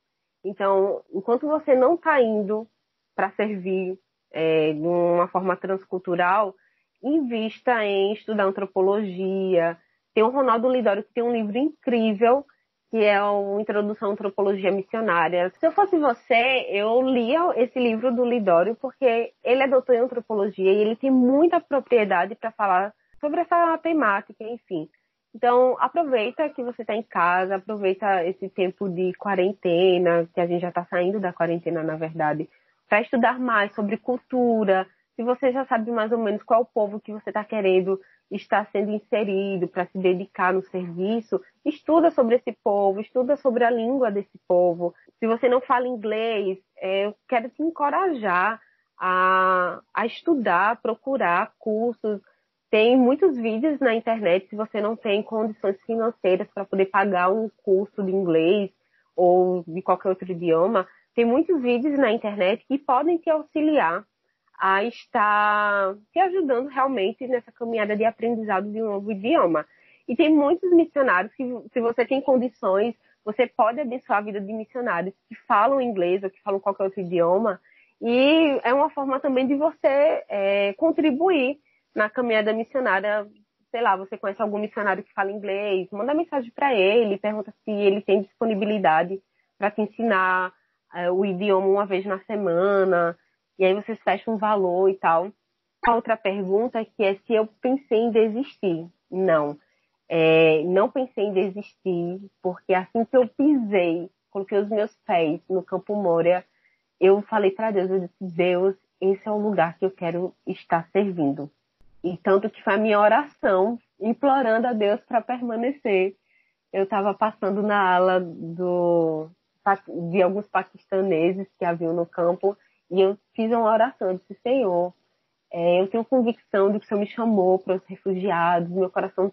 Então, enquanto você não está indo para servir é, de uma forma transcultural, invista em estudar antropologia, tem o Ronaldo Lidório, que tem um livro incrível, que é o Introdução à Antropologia Missionária. Se eu fosse você, eu lia esse livro do Lidório, porque ele é doutor em antropologia e ele tem muita propriedade para falar sobre essa temática, enfim. Então, aproveita que você está em casa, aproveita esse tempo de quarentena, que a gente já está saindo da quarentena, na verdade, para estudar mais sobre cultura. Se você já sabe mais ou menos qual o povo que você está querendo está sendo inserido para se dedicar no serviço, estuda sobre esse povo, estuda sobre a língua desse povo. Se você não fala inglês, é, eu quero te encorajar a, a estudar, procurar cursos. Tem muitos vídeos na internet se você não tem condições financeiras para poder pagar um curso de inglês ou de qualquer outro idioma. Tem muitos vídeos na internet que podem te auxiliar a estar te ajudando realmente nessa caminhada de aprendizado de um novo idioma. E tem muitos missionários que, se você tem condições, você pode abençoar a vida de missionários que falam inglês ou que falam qualquer outro idioma. E é uma forma também de você é, contribuir na caminhada missionária. Sei lá, você conhece algum missionário que fala inglês, manda mensagem para ele, pergunta se ele tem disponibilidade para te ensinar é, o idioma uma vez na semana. E aí vocês fecham um valor e tal. A outra pergunta que é se eu pensei em desistir. Não. É, não pensei em desistir, porque assim que eu pisei, coloquei os meus pés no Campo Moura, eu falei para Deus, eu disse, Deus, esse é o lugar que eu quero estar servindo. E tanto que foi a minha oração, implorando a Deus para permanecer. Eu estava passando na ala do, de alguns paquistaneses que haviam no campo, e eu fiz uma oração, eu disse, Senhor, é, eu tenho convicção de que o Senhor me chamou para os refugiados, meu coração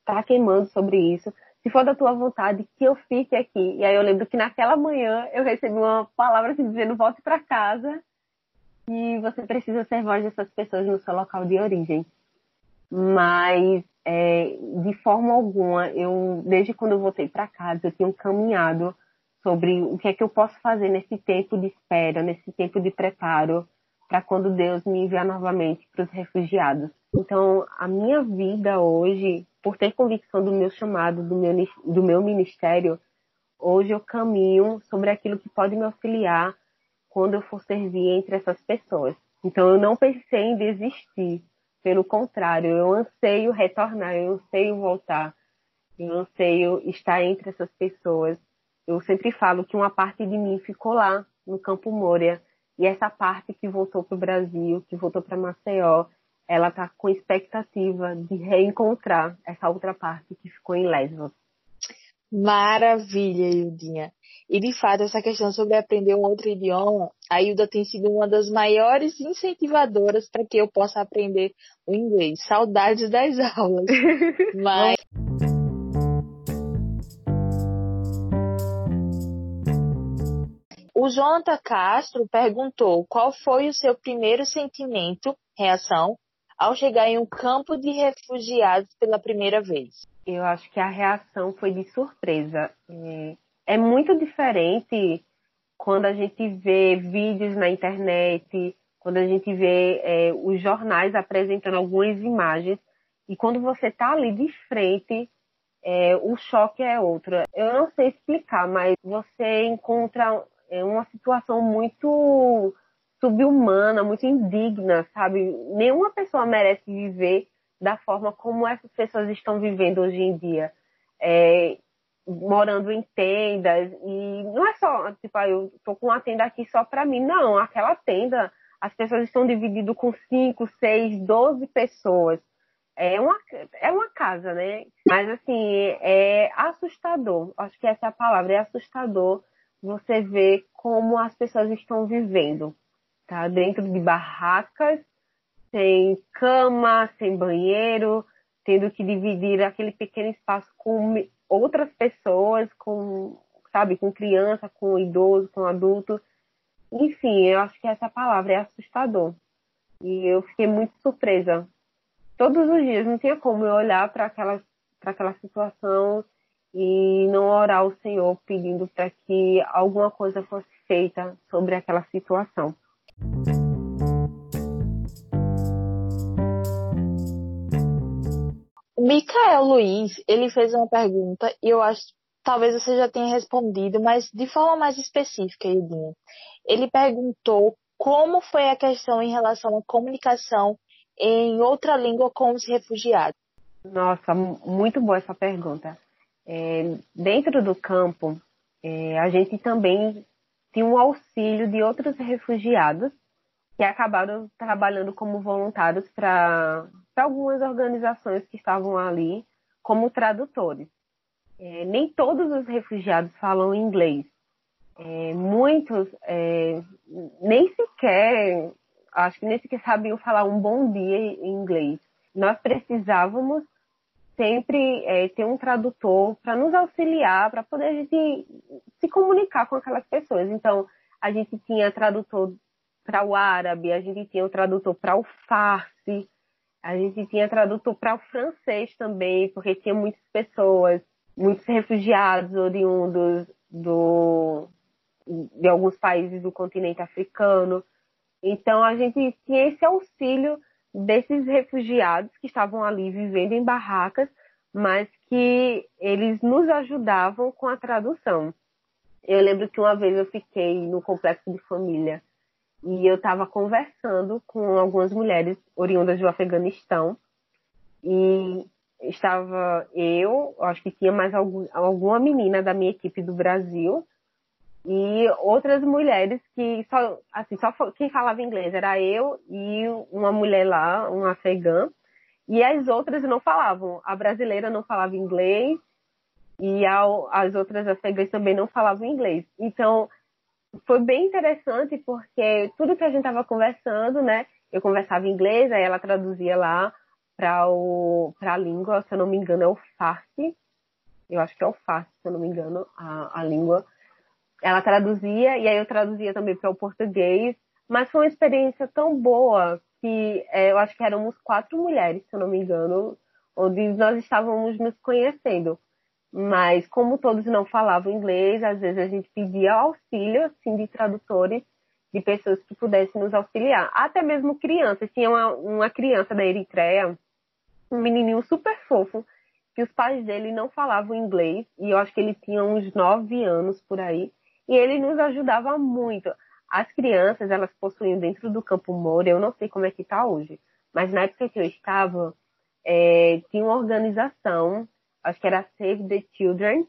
está queimando sobre isso. Se for da tua vontade, que eu fique aqui. E aí eu lembro que naquela manhã eu recebi uma palavra assim, dizendo volte para casa e você precisa ser voz dessas pessoas no seu local de origem. Mas é, de forma alguma, eu desde quando eu voltei para casa, eu tinha caminhado sobre o que é que eu posso fazer nesse tempo de espera, nesse tempo de preparo para quando Deus me enviar novamente para os refugiados. Então, a minha vida hoje por ter convicção do meu chamado, do meu, do meu ministério, hoje eu caminho sobre aquilo que pode me auxiliar quando eu for servir entre essas pessoas. Então eu não pensei em desistir, pelo contrário, eu anseio retornar, eu anseio voltar, eu anseio estar entre essas pessoas. Eu sempre falo que uma parte de mim ficou lá, no Campo Moura, e essa parte que voltou para o Brasil, que voltou para Maceió, ela está com expectativa de reencontrar essa outra parte que ficou em Lesbos. Maravilha, Ildinha. E de fato, essa questão sobre aprender um outro idioma, a Hilda tem sido uma das maiores incentivadoras para que eu possa aprender o inglês. Saudades das <laughs> aulas. Mas. <laughs> O Jonathan Castro perguntou qual foi o seu primeiro sentimento, reação, ao chegar em um campo de refugiados pela primeira vez? Eu acho que a reação foi de surpresa. É, muito diferente quando a gente vê vídeos na internet, quando a gente vê é, os jornais apresentando algumas imagens, e quando você está ali de frente, é, o choque é outro. Eu não sei explicar, mas você encontra é, uma situação muito subhumana, muito indigna, sabe? Nenhuma pessoa merece viver da forma como essas pessoas estão vivendo hoje em dia. É, morando em tendas e não é só, tipo, ah, eu tô com uma tenda aqui só para mim, não, aquela tenda, as pessoas estão divididas com 5, 6, 12 pessoas. É uma, é uma casa, né? Mas assim, é assustador. Acho que essa é a palavra, é assustador você ver como as pessoas estão vivendo tá? Dentro de barracas, sem cama, sem banheiro, tendo que dividir aquele pequeno espaço com outras pessoas, com, sabe, com criança, com idoso, com adulto. Enfim, eu acho que essa palavra é assustador. E eu fiquei muito surpresa. Todos os dias não tinha como eu olhar para aquela, aquela situação e não orar ao Senhor pedindo para que alguma coisa fosse feita sobre aquela situação. O Micael Luiz, ele fez uma pergunta e eu acho talvez você já tenha respondido, mas de forma mais específica, Idinha. Ele perguntou como foi a questão em relação à comunicação em outra língua com os refugiados. Nossa, muito boa essa pergunta. É, dentro do campo, é, a gente também tinha um auxílio de outros refugiados que acabaram trabalhando como voluntários para algumas organizações que estavam ali como tradutores. É, nem todos os refugiados falam inglês. É, muitos é, nem sequer, acho que nem sequer sabiam falar um bom dia em inglês. Nós precisávamos sempre é, ter um tradutor para nos auxiliar, para poder a gente se comunicar com aquelas pessoas. Então, a gente tinha tradutor para o árabe, a gente tinha o tradutor para o farsi, a gente tinha tradutor para o francês também, porque tinha muitas pessoas, muitos refugiados oriundos do, de alguns países do continente africano. Então a gente tinha esse auxílio desses refugiados que estavam ali vivendo em barracas, mas que eles nos ajudavam com a tradução. Eu lembro que uma vez eu fiquei no complexo de família e eu estava conversando com algumas mulheres oriundas do Afeganistão e estava eu, acho que tinha mais algum, alguma menina da minha equipe do Brasil e outras mulheres que só assim só quem falava inglês era eu e uma mulher lá, um afegã e as outras não falavam. A brasileira não falava inglês e as outras afegãs também não falavam inglês. Então foi bem interessante porque tudo que a gente estava conversando, né? Eu conversava inglês, aí ela traduzia lá para a língua, se eu não me engano, é o Farsi. Eu acho que é o Farsi, se eu não me engano, a, a língua. Ela traduzia e aí eu traduzia também para o português. Mas foi uma experiência tão boa que é, eu acho que éramos quatro mulheres, se eu não me engano, onde nós estávamos nos conhecendo. Mas como todos não falavam inglês, às vezes a gente pedia auxílio assim, de tradutores, de pessoas que pudessem nos auxiliar. Até mesmo crianças. Tinha uma, uma criança da Eritreia, um menininho super fofo, que os pais dele não falavam inglês, e eu acho que ele tinha uns nove anos por aí, e ele nos ajudava muito. As crianças, elas possuíam dentro do Campo Moura, eu não sei como é que está hoje, mas na época que eu estava, é, tinha uma organização acho que era Save the Children,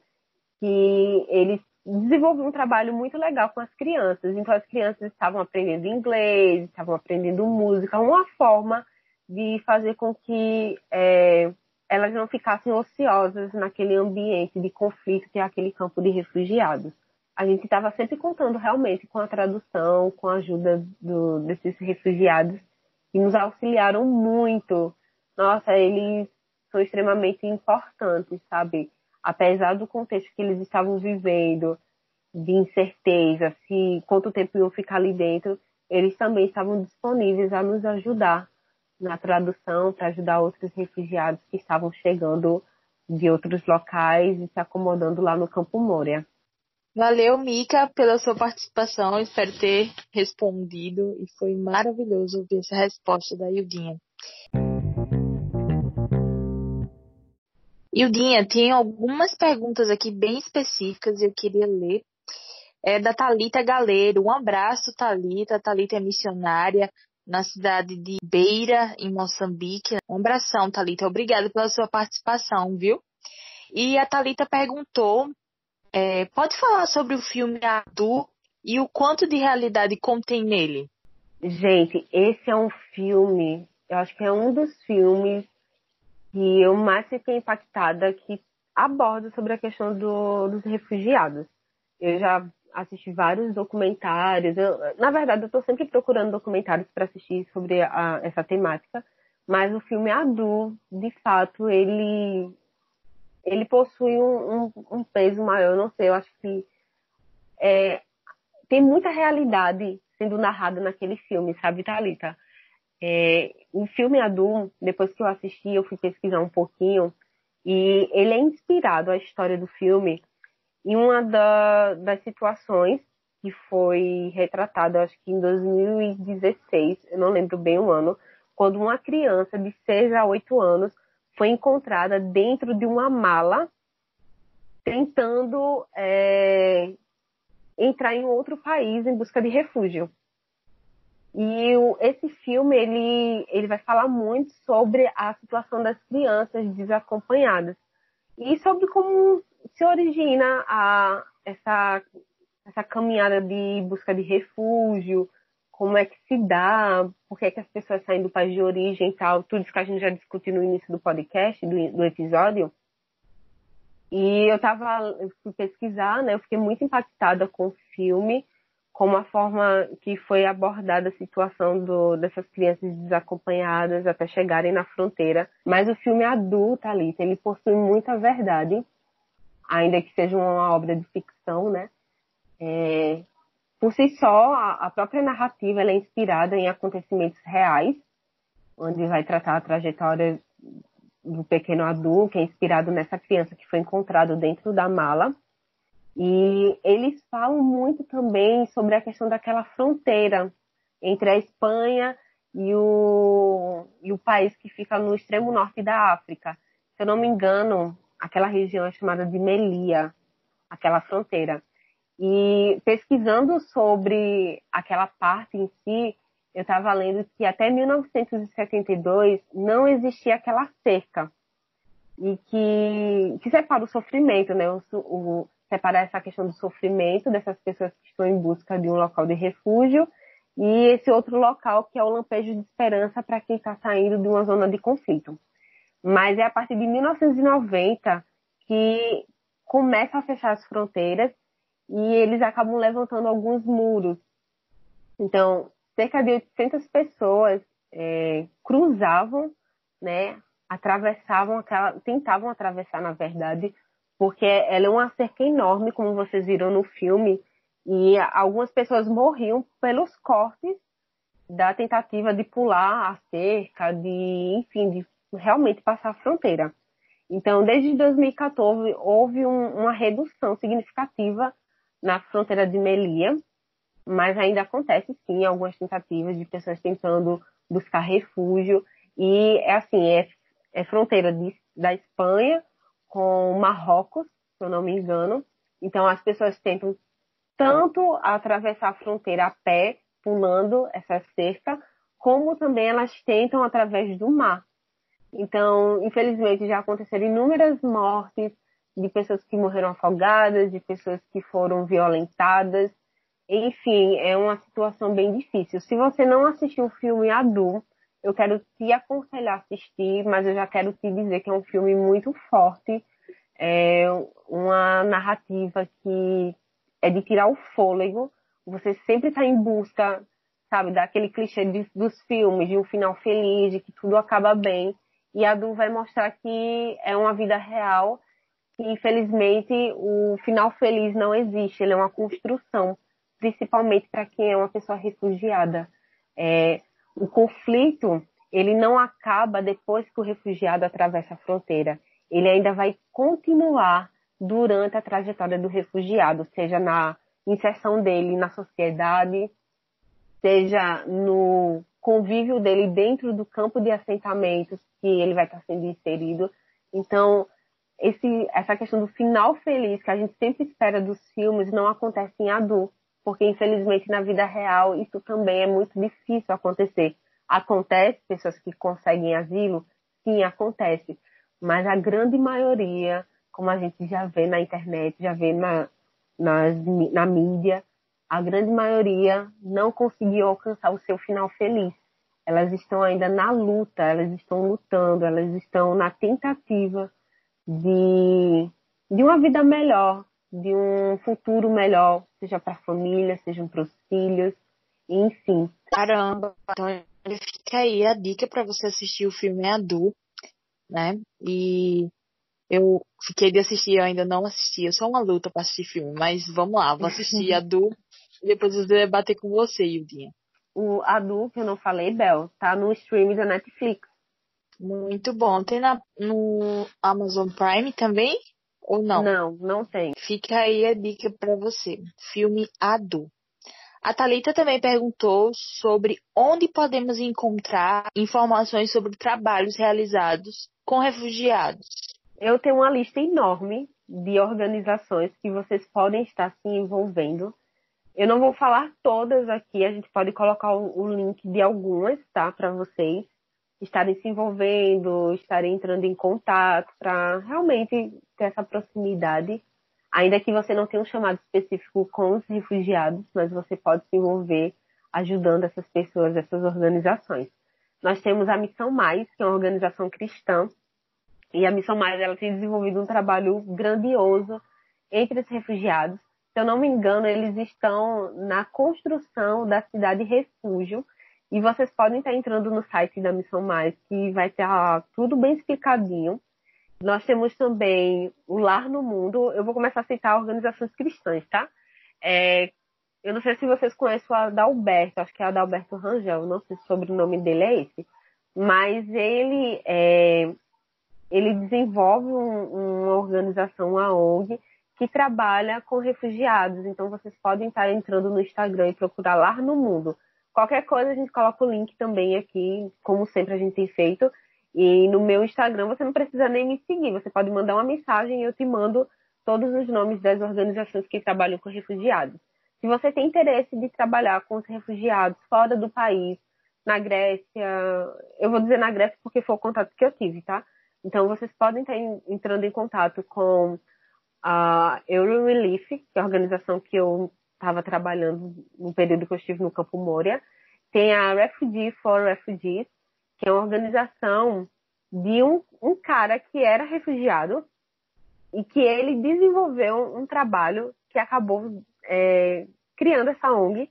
que eles desenvolveu um trabalho muito legal com as crianças. Então as crianças estavam aprendendo inglês, estavam aprendendo música, uma forma de fazer com que é, elas não ficassem ociosas naquele ambiente de conflito que é aquele campo de refugiados. A gente estava sempre contando realmente com a tradução, com a ajuda do, desses refugiados que nos auxiliaram muito. Nossa, eles são extremamente importantes, sabe? Apesar do contexto que eles estavam vivendo, de incerteza, se quanto tempo iam ficar ali dentro, eles também estavam disponíveis a nos ajudar na tradução, para ajudar outros refugiados que estavam chegando de outros locais e se acomodando lá no Campo Moria. Valeu, Mica, pela sua participação. Espero ter respondido e foi maravilhoso ouvir essa resposta da Ildinha. Ildinha, tem algumas perguntas aqui bem específicas e eu queria ler. É da Talita Galeiro. Um abraço, Talita. Talita é missionária na cidade de Beira, em Moçambique. Um abração, Talita. Obrigada pela sua participação, viu? E a Talita perguntou: é, pode falar sobre o filme Adu e o quanto de realidade contém nele? Gente, esse é um filme, eu acho que é um dos filmes que eu mais fiquei impactada que aborda sobre a questão do, dos refugiados. Eu já assisti vários documentários. Eu, na verdade, eu estou sempre procurando documentários para assistir sobre a, essa temática. Mas o filme Adu, de fato, ele ele possui um, um, um peso maior. Eu não sei, eu acho que é, tem muita realidade sendo narrada naquele filme, sabe, Thalita? É, o filme Adum, depois que eu assisti, eu fui pesquisar um pouquinho e ele é inspirado a história do filme em uma da, das situações que foi retratada, acho que em 2016, eu não lembro bem o ano, quando uma criança de 6 a 8 anos foi encontrada dentro de uma mala tentando é, entrar em outro país em busca de refúgio. E o, esse filme ele, ele vai falar muito sobre a situação das crianças desacompanhadas e sobre como se origina a, essa, essa caminhada de busca de refúgio, como é que se dá, por que, é que as pessoas saem do país de origem e tal, tudo isso que a gente já discutiu no início do podcast, do, do episódio. E eu tava, eu fui pesquisar, né, eu fiquei muito impactada com o filme, como a forma que foi abordada a situação do, dessas crianças desacompanhadas até chegarem na fronteira. Mas o filme adulto, Alice, ele possui muita verdade, ainda que seja uma obra de ficção, né? É, por si só, a, própria narrativa é inspirada em acontecimentos reais, onde vai tratar a trajetória do pequeno Adu, que é inspirado nessa criança que foi encontrado dentro da mala. E eles falam muito também sobre a questão daquela fronteira entre a Espanha e o, e o país que fica no extremo norte da África. Se eu não me engano, aquela região é chamada de Melia, aquela fronteira. E pesquisando sobre aquela parte em si, eu estava lendo que até 1972 não existia aquela cerca e que, que separa o sofrimento, né? O, o, separar essa questão do sofrimento dessas pessoas que estão em busca de um local de refúgio e esse outro local que é o lampejo de esperança para quem está saindo de uma zona de conflito. Mas é a partir de 1990 que começa a fechar as fronteiras e eles acabam levantando alguns muros. Então, cerca de 800 pessoas é, cruzavam, né, atravessavam aquela, tentavam atravessar, na verdade, porque ela é uma cerca enorme, como vocês viram no filme, e algumas pessoas morriam pelos cortes da tentativa de pular a cerca, de, enfim, de realmente passar a fronteira. Então, desde 2014, houve um, uma redução significativa na fronteira de Melia, mas ainda acontece sim algumas tentativas de pessoas tentando buscar refúgio e é assim é, é fronteira de, da Espanha com Marrocos, se eu não me engano. Então as pessoas tentam tanto atravessar a fronteira a pé, pulando essa cerca, como também elas tentam através do mar. Então, infelizmente, já aconteceram inúmeras mortes de pessoas que morreram afogadas, de pessoas que foram violentadas, enfim, é uma situação bem difícil. Se você não assistiu o filme Adu, eu quero te aconselhar a assistir, mas eu já quero te dizer que é um filme muito forte, é uma narrativa que é de tirar o fôlego. Você sempre está em busca, sabe, daquele clichê de, dos filmes, de um final feliz, de que tudo acaba bem. E a Du vai mostrar que é uma vida real, que infelizmente o final feliz não existe, ele é uma construção principalmente para quem é uma pessoa refugiada. É, o conflito ele não acaba depois que o refugiado atravessa a fronteira. Ele ainda vai continuar durante a trajetória do refugiado, seja na inserção dele na sociedade, seja no convívio dele dentro do campo de assentamentos que ele vai estar sendo inserido. Então, esse, essa questão do final feliz que a gente sempre espera dos filmes não acontece em adulto porque infelizmente na vida real isso também é muito difícil acontecer. Acontece pessoas que conseguem asilo, sim, acontece, mas a grande maioria, como a gente já vê na internet, já vê na, nas, na mídia, a grande maioria não conseguiu alcançar o seu final feliz. Elas estão ainda na luta, elas estão lutando, elas estão na tentativa de, de uma vida melhor, de um futuro melhor, seja para a família, seja para os filhos, enfim. Caramba, então fica aí a dica para você assistir o filme Adu, né? E eu fiquei de assistir, eu ainda não assisti, eu sou uma luta para assistir filme, mas vamos lá, vou assistir <laughs> Adu e depois eu debater com você, Yudinha. O Adu, que eu não falei, Bel, tá no stream da Netflix. Muito bom. Tem na, no Amazon Prime também? Ou não? Não, não tem. Fica aí a dica para você. Filme Adu. A Talita também perguntou sobre onde podemos encontrar informações sobre trabalhos realizados com refugiados. Eu tenho uma lista enorme de organizações que vocês podem estar se envolvendo. Eu não vou falar todas aqui, a gente pode colocar o link de algumas, tá, para vocês estarem se envolvendo, estarem entrando em contato para realmente ter essa proximidade. Ainda que você não tenha um chamado específico com os refugiados, mas você pode se envolver ajudando essas pessoas, essas organizações. Nós temos a Missão Mais, que é uma organização cristã, e a Missão Mais ela tem desenvolvido um trabalho grandioso entre os refugiados. Se eu não me engano, eles estão na construção da cidade refúgio, e vocês podem estar entrando no site da Missão Mais, que vai estar tudo bem explicadinho. Nós temos também o Lar no Mundo. Eu vou começar a citar organizações cristãs, tá? É, Eu não sei se vocês conhecem o Adalberto, acho que é Adalberto Rangel, não sei se o sobrenome dele é esse, mas ele é, ele desenvolve um, uma organização, uma ONG, que trabalha com refugiados. Então vocês podem estar entrando no Instagram e procurar Lar no Mundo. Qualquer coisa a gente coloca o link também aqui, como sempre a gente tem feito. E no meu Instagram você não precisa nem me seguir, você pode mandar uma mensagem e eu te mando todos os nomes das organizações que trabalham com refugiados. Se você tem interesse de trabalhar com os refugiados fora do país, na Grécia, eu vou dizer na Grécia porque foi o contato que eu tive, tá? Então vocês podem estar entrando em contato com a Eurorelief, que é a organização que eu estava trabalhando no período que eu estive no Campo Moria. Tem a Refugee for Refugees, que é uma organização de um, um cara que era refugiado e que ele desenvolveu um trabalho que acabou é, criando essa ONG,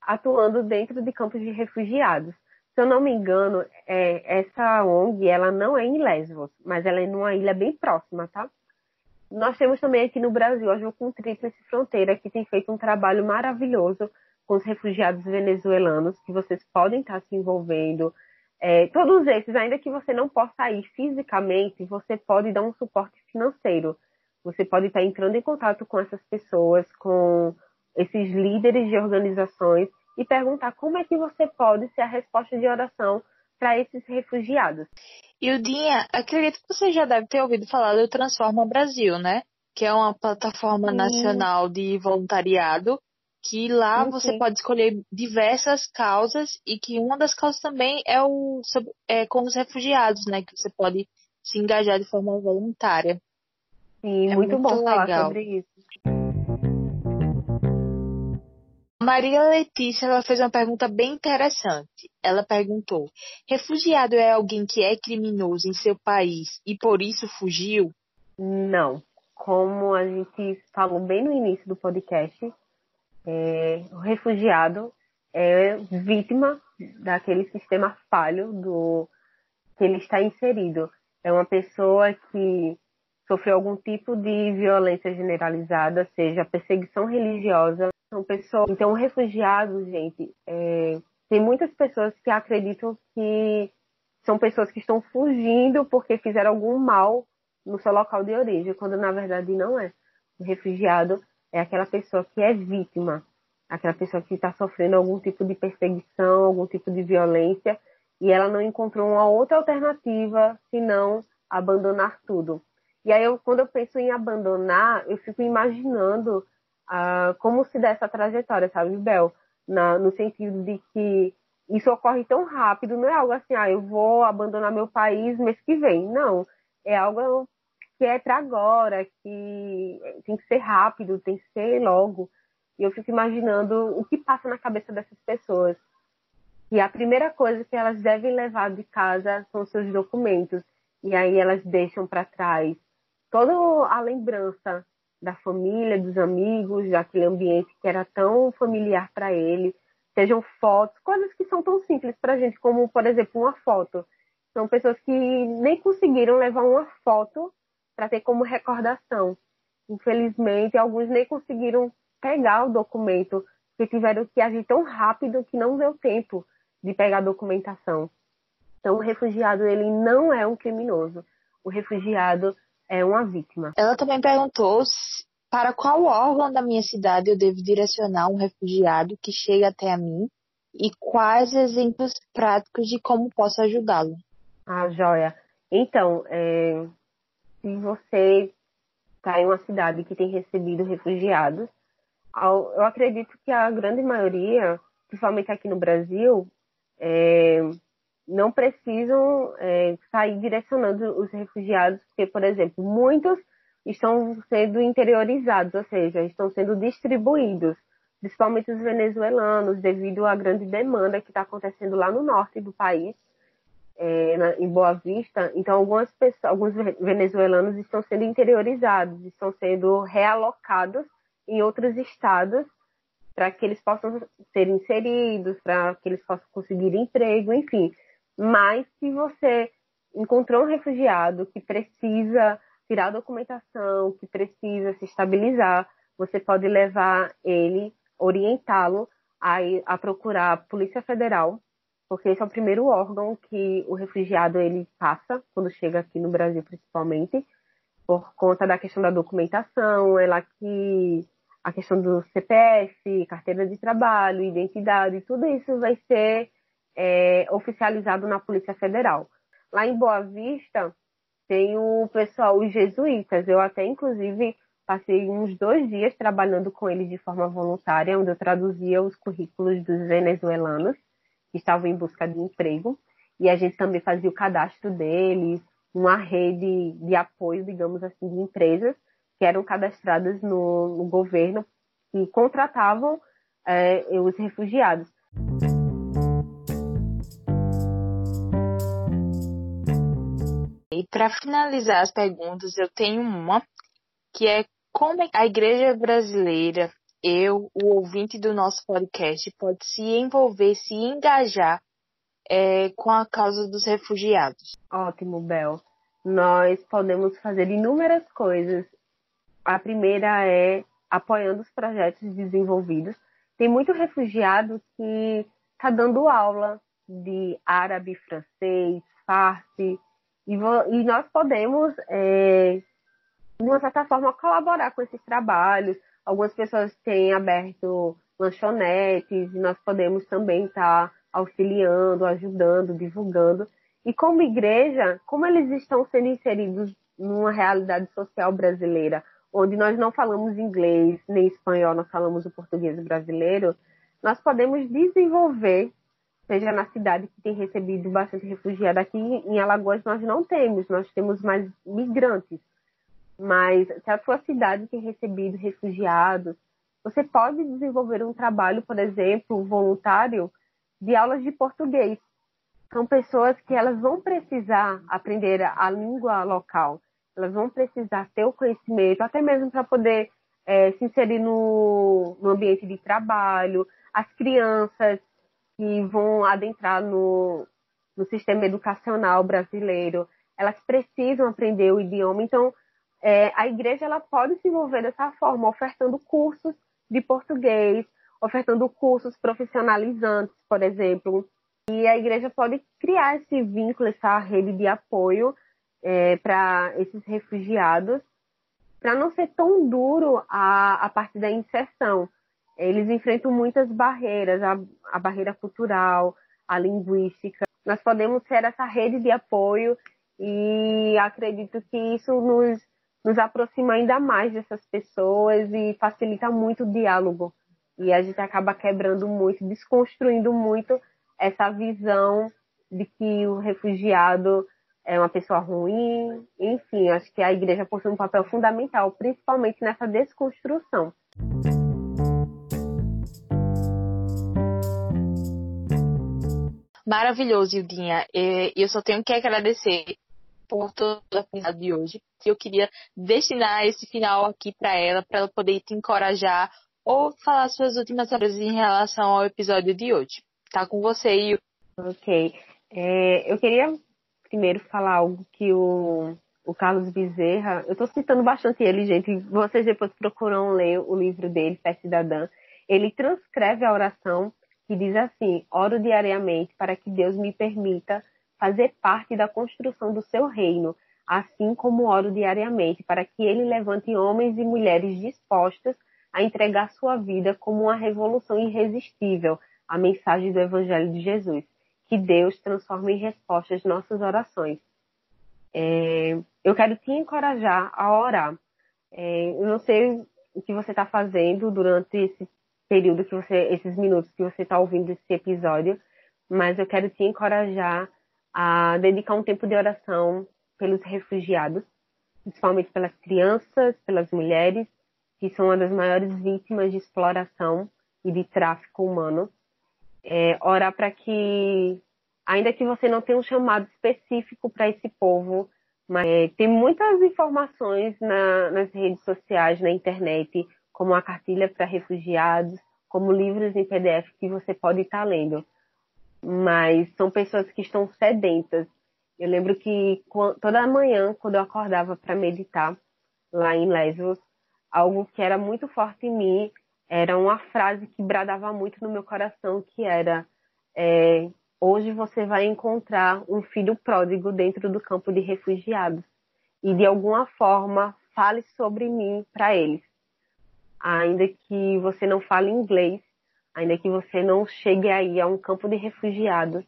atuando dentro de campos de refugiados. Se eu não me engano, é, essa ONG ela não é em Lesbos, mas ela é numa ilha bem próxima, tá? Nós temos também aqui no Brasil a Jucum Tríplice Fronteira, que tem feito um trabalho maravilhoso com os refugiados venezuelanos, que vocês podem estar se envolvendo. É, todos esses, ainda que você não possa ir fisicamente, você pode dar um suporte financeiro. Você pode estar entrando em contato com essas pessoas, com esses líderes de organizações e perguntar como é que você pode ser a resposta de oração para esses refugiados. Ildinha, acredito que você já deve ter ouvido falar do Transforma Brasil, né? Que é uma plataforma sim. nacional de voluntariado que lá sim, você pode escolher diversas causas e que uma das causas também é o é com os refugiados, né? Que você pode se engajar de forma voluntária. Sim, é muito, muito bom legal. falar sobre isso. Maria Letícia ela fez uma pergunta bem interessante. Ela perguntou: refugiado é alguém que é criminoso em seu país e por isso fugiu? Não. Como a gente falou bem no início do podcast, é, o refugiado é vítima daquele sistema falho do que ele está inserido. É uma pessoa que sofreu algum tipo de violência generalizada, seja perseguição religiosa, são pessoas. Então, refugiados, gente, é, tem muitas pessoas que acreditam que são pessoas que estão fugindo porque fizeram algum mal no seu local de origem, quando na verdade não é. O refugiado é aquela pessoa que é vítima, aquela pessoa que está sofrendo algum tipo de perseguição, algum tipo de violência, e ela não encontrou uma outra alternativa senão abandonar tudo. E aí, eu, quando eu penso em abandonar, eu fico imaginando ah, como se dá essa trajetória, sabe, Bel? Na, no sentido de que isso ocorre tão rápido, não é algo assim, ah, eu vou abandonar meu país mês que vem. Não, é algo que é para agora, que tem que ser rápido, tem que ser logo. E eu fico imaginando o que passa na cabeça dessas pessoas. E a primeira coisa que elas devem levar de casa são seus documentos. E aí elas deixam para trás toda a lembrança da família, dos amigos, daquele ambiente que era tão familiar para ele, sejam fotos, coisas que são tão simples para a gente, como, por exemplo, uma foto. São pessoas que nem conseguiram levar uma foto para ter como recordação. Infelizmente, alguns nem conseguiram pegar o documento, porque tiveram que agir tão rápido que não deu tempo de pegar a documentação. Então, o refugiado, ele não é um criminoso. O refugiado é uma vítima. Ela também perguntou para qual órgão da minha cidade eu devo direcionar um refugiado que chega até a mim e quais exemplos práticos de como posso ajudá-lo. Ah, joia. Então, é, se você está em uma cidade que tem recebido refugiados, eu acredito que a grande maioria, principalmente aqui no Brasil, é, não precisam é, sair direcionando os refugiados, porque, por exemplo, muitos estão sendo interiorizados, ou seja, estão sendo distribuídos, principalmente os venezuelanos, devido à grande demanda que está acontecendo lá no norte do país, é, na, em Boa Vista. Então, algumas pessoas, alguns venezuelanos estão sendo interiorizados, estão sendo realocados em outros estados para que eles possam ser inseridos, para que eles possam conseguir emprego, enfim. Mas se você encontrou um refugiado que precisa tirar documentação, que precisa se estabilizar, você pode levar ele orientá-lo a, a procurar a Polícia Federal, porque esse é o primeiro órgão que o refugiado ele passa quando chega aqui no Brasil, principalmente, por conta da questão da documentação, é lá que a questão do CPF, carteira de trabalho, identidade, tudo isso vai ser é, oficializado na Polícia Federal. Lá em Boa Vista tem o pessoal, os jesuítas. Eu até, inclusive, passei uns dois dias trabalhando com eles de forma voluntária, onde eu traduzia os currículos dos venezuelanos que estavam em busca de emprego. E a gente também fazia o cadastro deles, uma rede de apoio, digamos assim, de empresas que eram cadastradas no, no governo e contratavam é, os refugiados. E para finalizar as perguntas, eu tenho uma que é como a igreja brasileira, eu, o ouvinte do nosso podcast, pode se envolver, se engajar é, com a causa dos refugiados. Ótimo, Bel. Nós podemos fazer inúmeras coisas. A primeira é apoiando os projetos desenvolvidos. Tem muito refugiado que está dando aula de árabe, francês, farsi, e, e nós podemos, é, de uma certa forma, colaborar com esses trabalhos. Algumas pessoas têm aberto lanchonetes, e nós podemos também estar tá auxiliando, ajudando, divulgando. E como igreja, como eles estão sendo inseridos numa realidade social brasileira, onde nós não falamos inglês nem espanhol, nós falamos o português brasileiro, nós podemos desenvolver seja na cidade que tem recebido bastante refugiado. Aqui em Alagoas nós não temos, nós temos mais migrantes. Mas se a sua cidade tem recebido refugiados, você pode desenvolver um trabalho, por exemplo, voluntário, de aulas de português. São pessoas que elas vão precisar aprender a língua local, elas vão precisar ter o conhecimento, até mesmo para poder é, se inserir no, no ambiente de trabalho. As crianças que vão adentrar no, no sistema educacional brasileiro, elas precisam aprender o idioma. Então, é, a igreja ela pode se envolver dessa forma, ofertando cursos de português, ofertando cursos profissionalizantes, por exemplo. E a igreja pode criar esse vínculo, essa rede de apoio é, para esses refugiados, para não ser tão duro a, a parte da inserção eles enfrentam muitas barreiras, a, a barreira cultural, a linguística. Nós podemos ser essa rede de apoio e acredito que isso nos, nos aproxima ainda mais dessas pessoas e facilita muito o diálogo. E a gente acaba quebrando muito, desconstruindo muito essa visão de que o refugiado é uma pessoa ruim. Enfim, acho que a igreja possui um papel fundamental, principalmente nessa desconstrução. Maravilhoso, Ildinha. E eu só tenho que agradecer por toda a oportunidade de hoje. Eu queria destinar esse final aqui para ela, para ela poder te encorajar ou falar suas últimas palavras em relação ao episódio de hoje. Tá com você, Yu. Ok. É, eu queria primeiro falar algo que o, o Carlos Bezerra, eu estou citando bastante ele, gente. Vocês depois procuram ler o livro dele, Fé Cidadã. Ele transcreve a oração que diz assim: Oro diariamente para que Deus me permita fazer parte da construção do seu reino, assim como oro diariamente para que ele levante homens e mulheres dispostos a entregar sua vida como uma revolução irresistível à mensagem do Evangelho de Jesus. Que Deus transforme em respostas nossas orações. É, eu quero te encorajar a orar. É, eu não sei o que você está fazendo durante esse período que você, esses minutos que você está ouvindo esse episódio, mas eu quero te encorajar a dedicar um tempo de oração pelos refugiados, principalmente pelas crianças, pelas mulheres, que são uma das maiores vítimas de exploração e de tráfico humano. É, orar para que, ainda que você não tenha um chamado específico para esse povo, mas é, tem muitas informações na, nas redes sociais, na internet, como a cartilha para refugiados, como livros em PDF que você pode estar lendo. Mas são pessoas que estão sedentas. Eu lembro que toda manhã, quando eu acordava para meditar lá em Lesbos, algo que era muito forte em mim era uma frase que bradava muito no meu coração, que era é, hoje você vai encontrar um filho pródigo dentro do campo de refugiados e de alguma forma fale sobre mim para eles. Ainda que você não fale inglês, ainda que você não chegue aí a um campo de refugiados,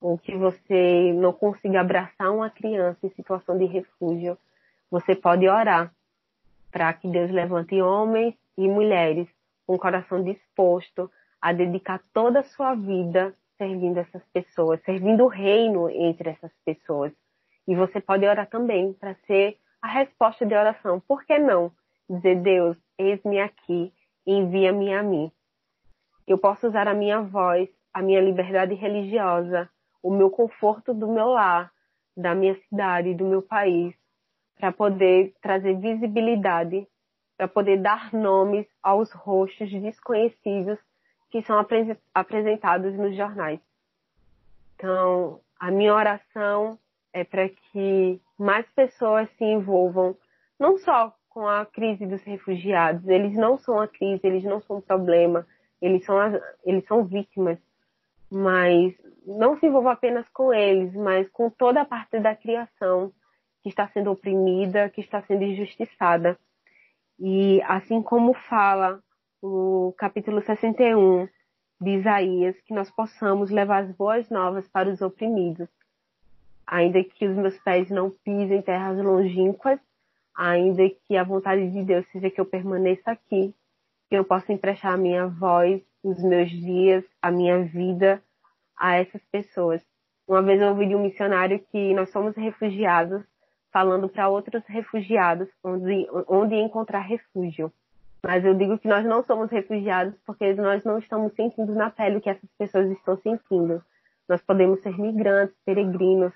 ou que você não consiga abraçar uma criança em situação de refúgio, você pode orar para que Deus levante homens e mulheres com o coração disposto a dedicar toda a sua vida servindo essas pessoas, servindo o reino entre essas pessoas. E você pode orar também para ser a resposta de oração. Por que não dizer, Deus, eis-me aqui, envia-me a mim. Eu posso usar a minha voz, a minha liberdade religiosa, o meu conforto do meu lar, da minha cidade, do meu país, para poder trazer visibilidade, para poder dar nomes aos rostos desconhecidos que são apresentados nos jornais. Então, a minha oração é para que mais pessoas se envolvam, não só com a crise dos refugiados, eles não são a crise, eles não são o problema, eles são, as, eles são vítimas, mas não se envolva apenas com eles, mas com toda a parte da criação que está sendo oprimida, que está sendo injustiçada. E assim como fala o capítulo 61 de Isaías, que nós possamos levar as boas novas para os oprimidos. Ainda que os meus pés não pisem terras longínquas, ainda que a vontade de Deus seja que eu permaneça aqui, que eu possa emprestar a minha voz, os meus dias, a minha vida a essas pessoas. Uma vez eu ouvi de um missionário que nós somos refugiados, falando para outros refugiados onde, onde encontrar refúgio. Mas eu digo que nós não somos refugiados porque nós não estamos sentindo na pele o que essas pessoas estão sentindo. Nós podemos ser migrantes, peregrinos,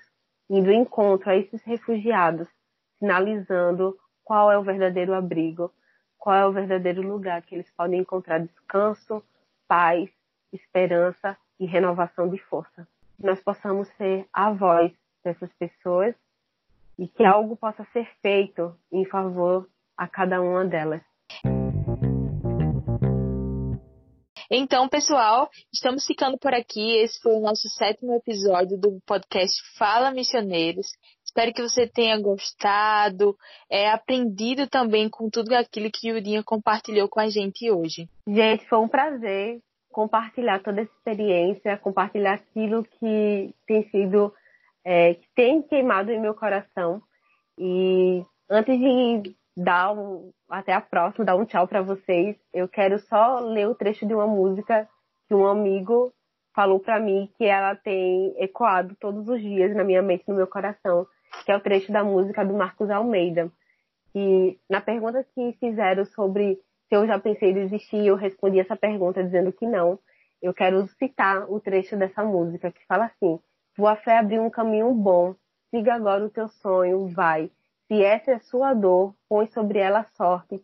indo em encontro a esses refugiados, sinalizando qual é o verdadeiro abrigo, qual é o verdadeiro lugar que eles podem encontrar descanso, paz, esperança e renovação de força. Que nós possamos ser a voz dessas pessoas e que algo possa ser feito em favor a cada uma delas. Então, pessoal, estamos ficando por aqui. Esse foi o nosso sétimo episódio do podcast Fala Missioneiros. Espero que você tenha gostado, é, aprendido também com tudo aquilo que o Jurinha compartilhou com a gente hoje. Gente, foi um prazer compartilhar toda essa experiência, compartilhar aquilo que tem sido, é, que tem queimado em meu coração. E antes de dar um, até a próxima, dar um tchau para vocês. Eu quero só ler o trecho de uma música que um amigo falou para mim que ela tem ecoado todos os dias na minha mente, no meu coração, que é o trecho da música do Marcos Almeida. E na pergunta que fizeram sobre se eu já pensei em desistir, eu respondi essa pergunta dizendo que não. Eu quero citar o trecho dessa música que fala assim: Tua fé abriu um caminho bom, siga agora o teu sonho, vai. Se essa é sua dor, põe sobre ela sorte.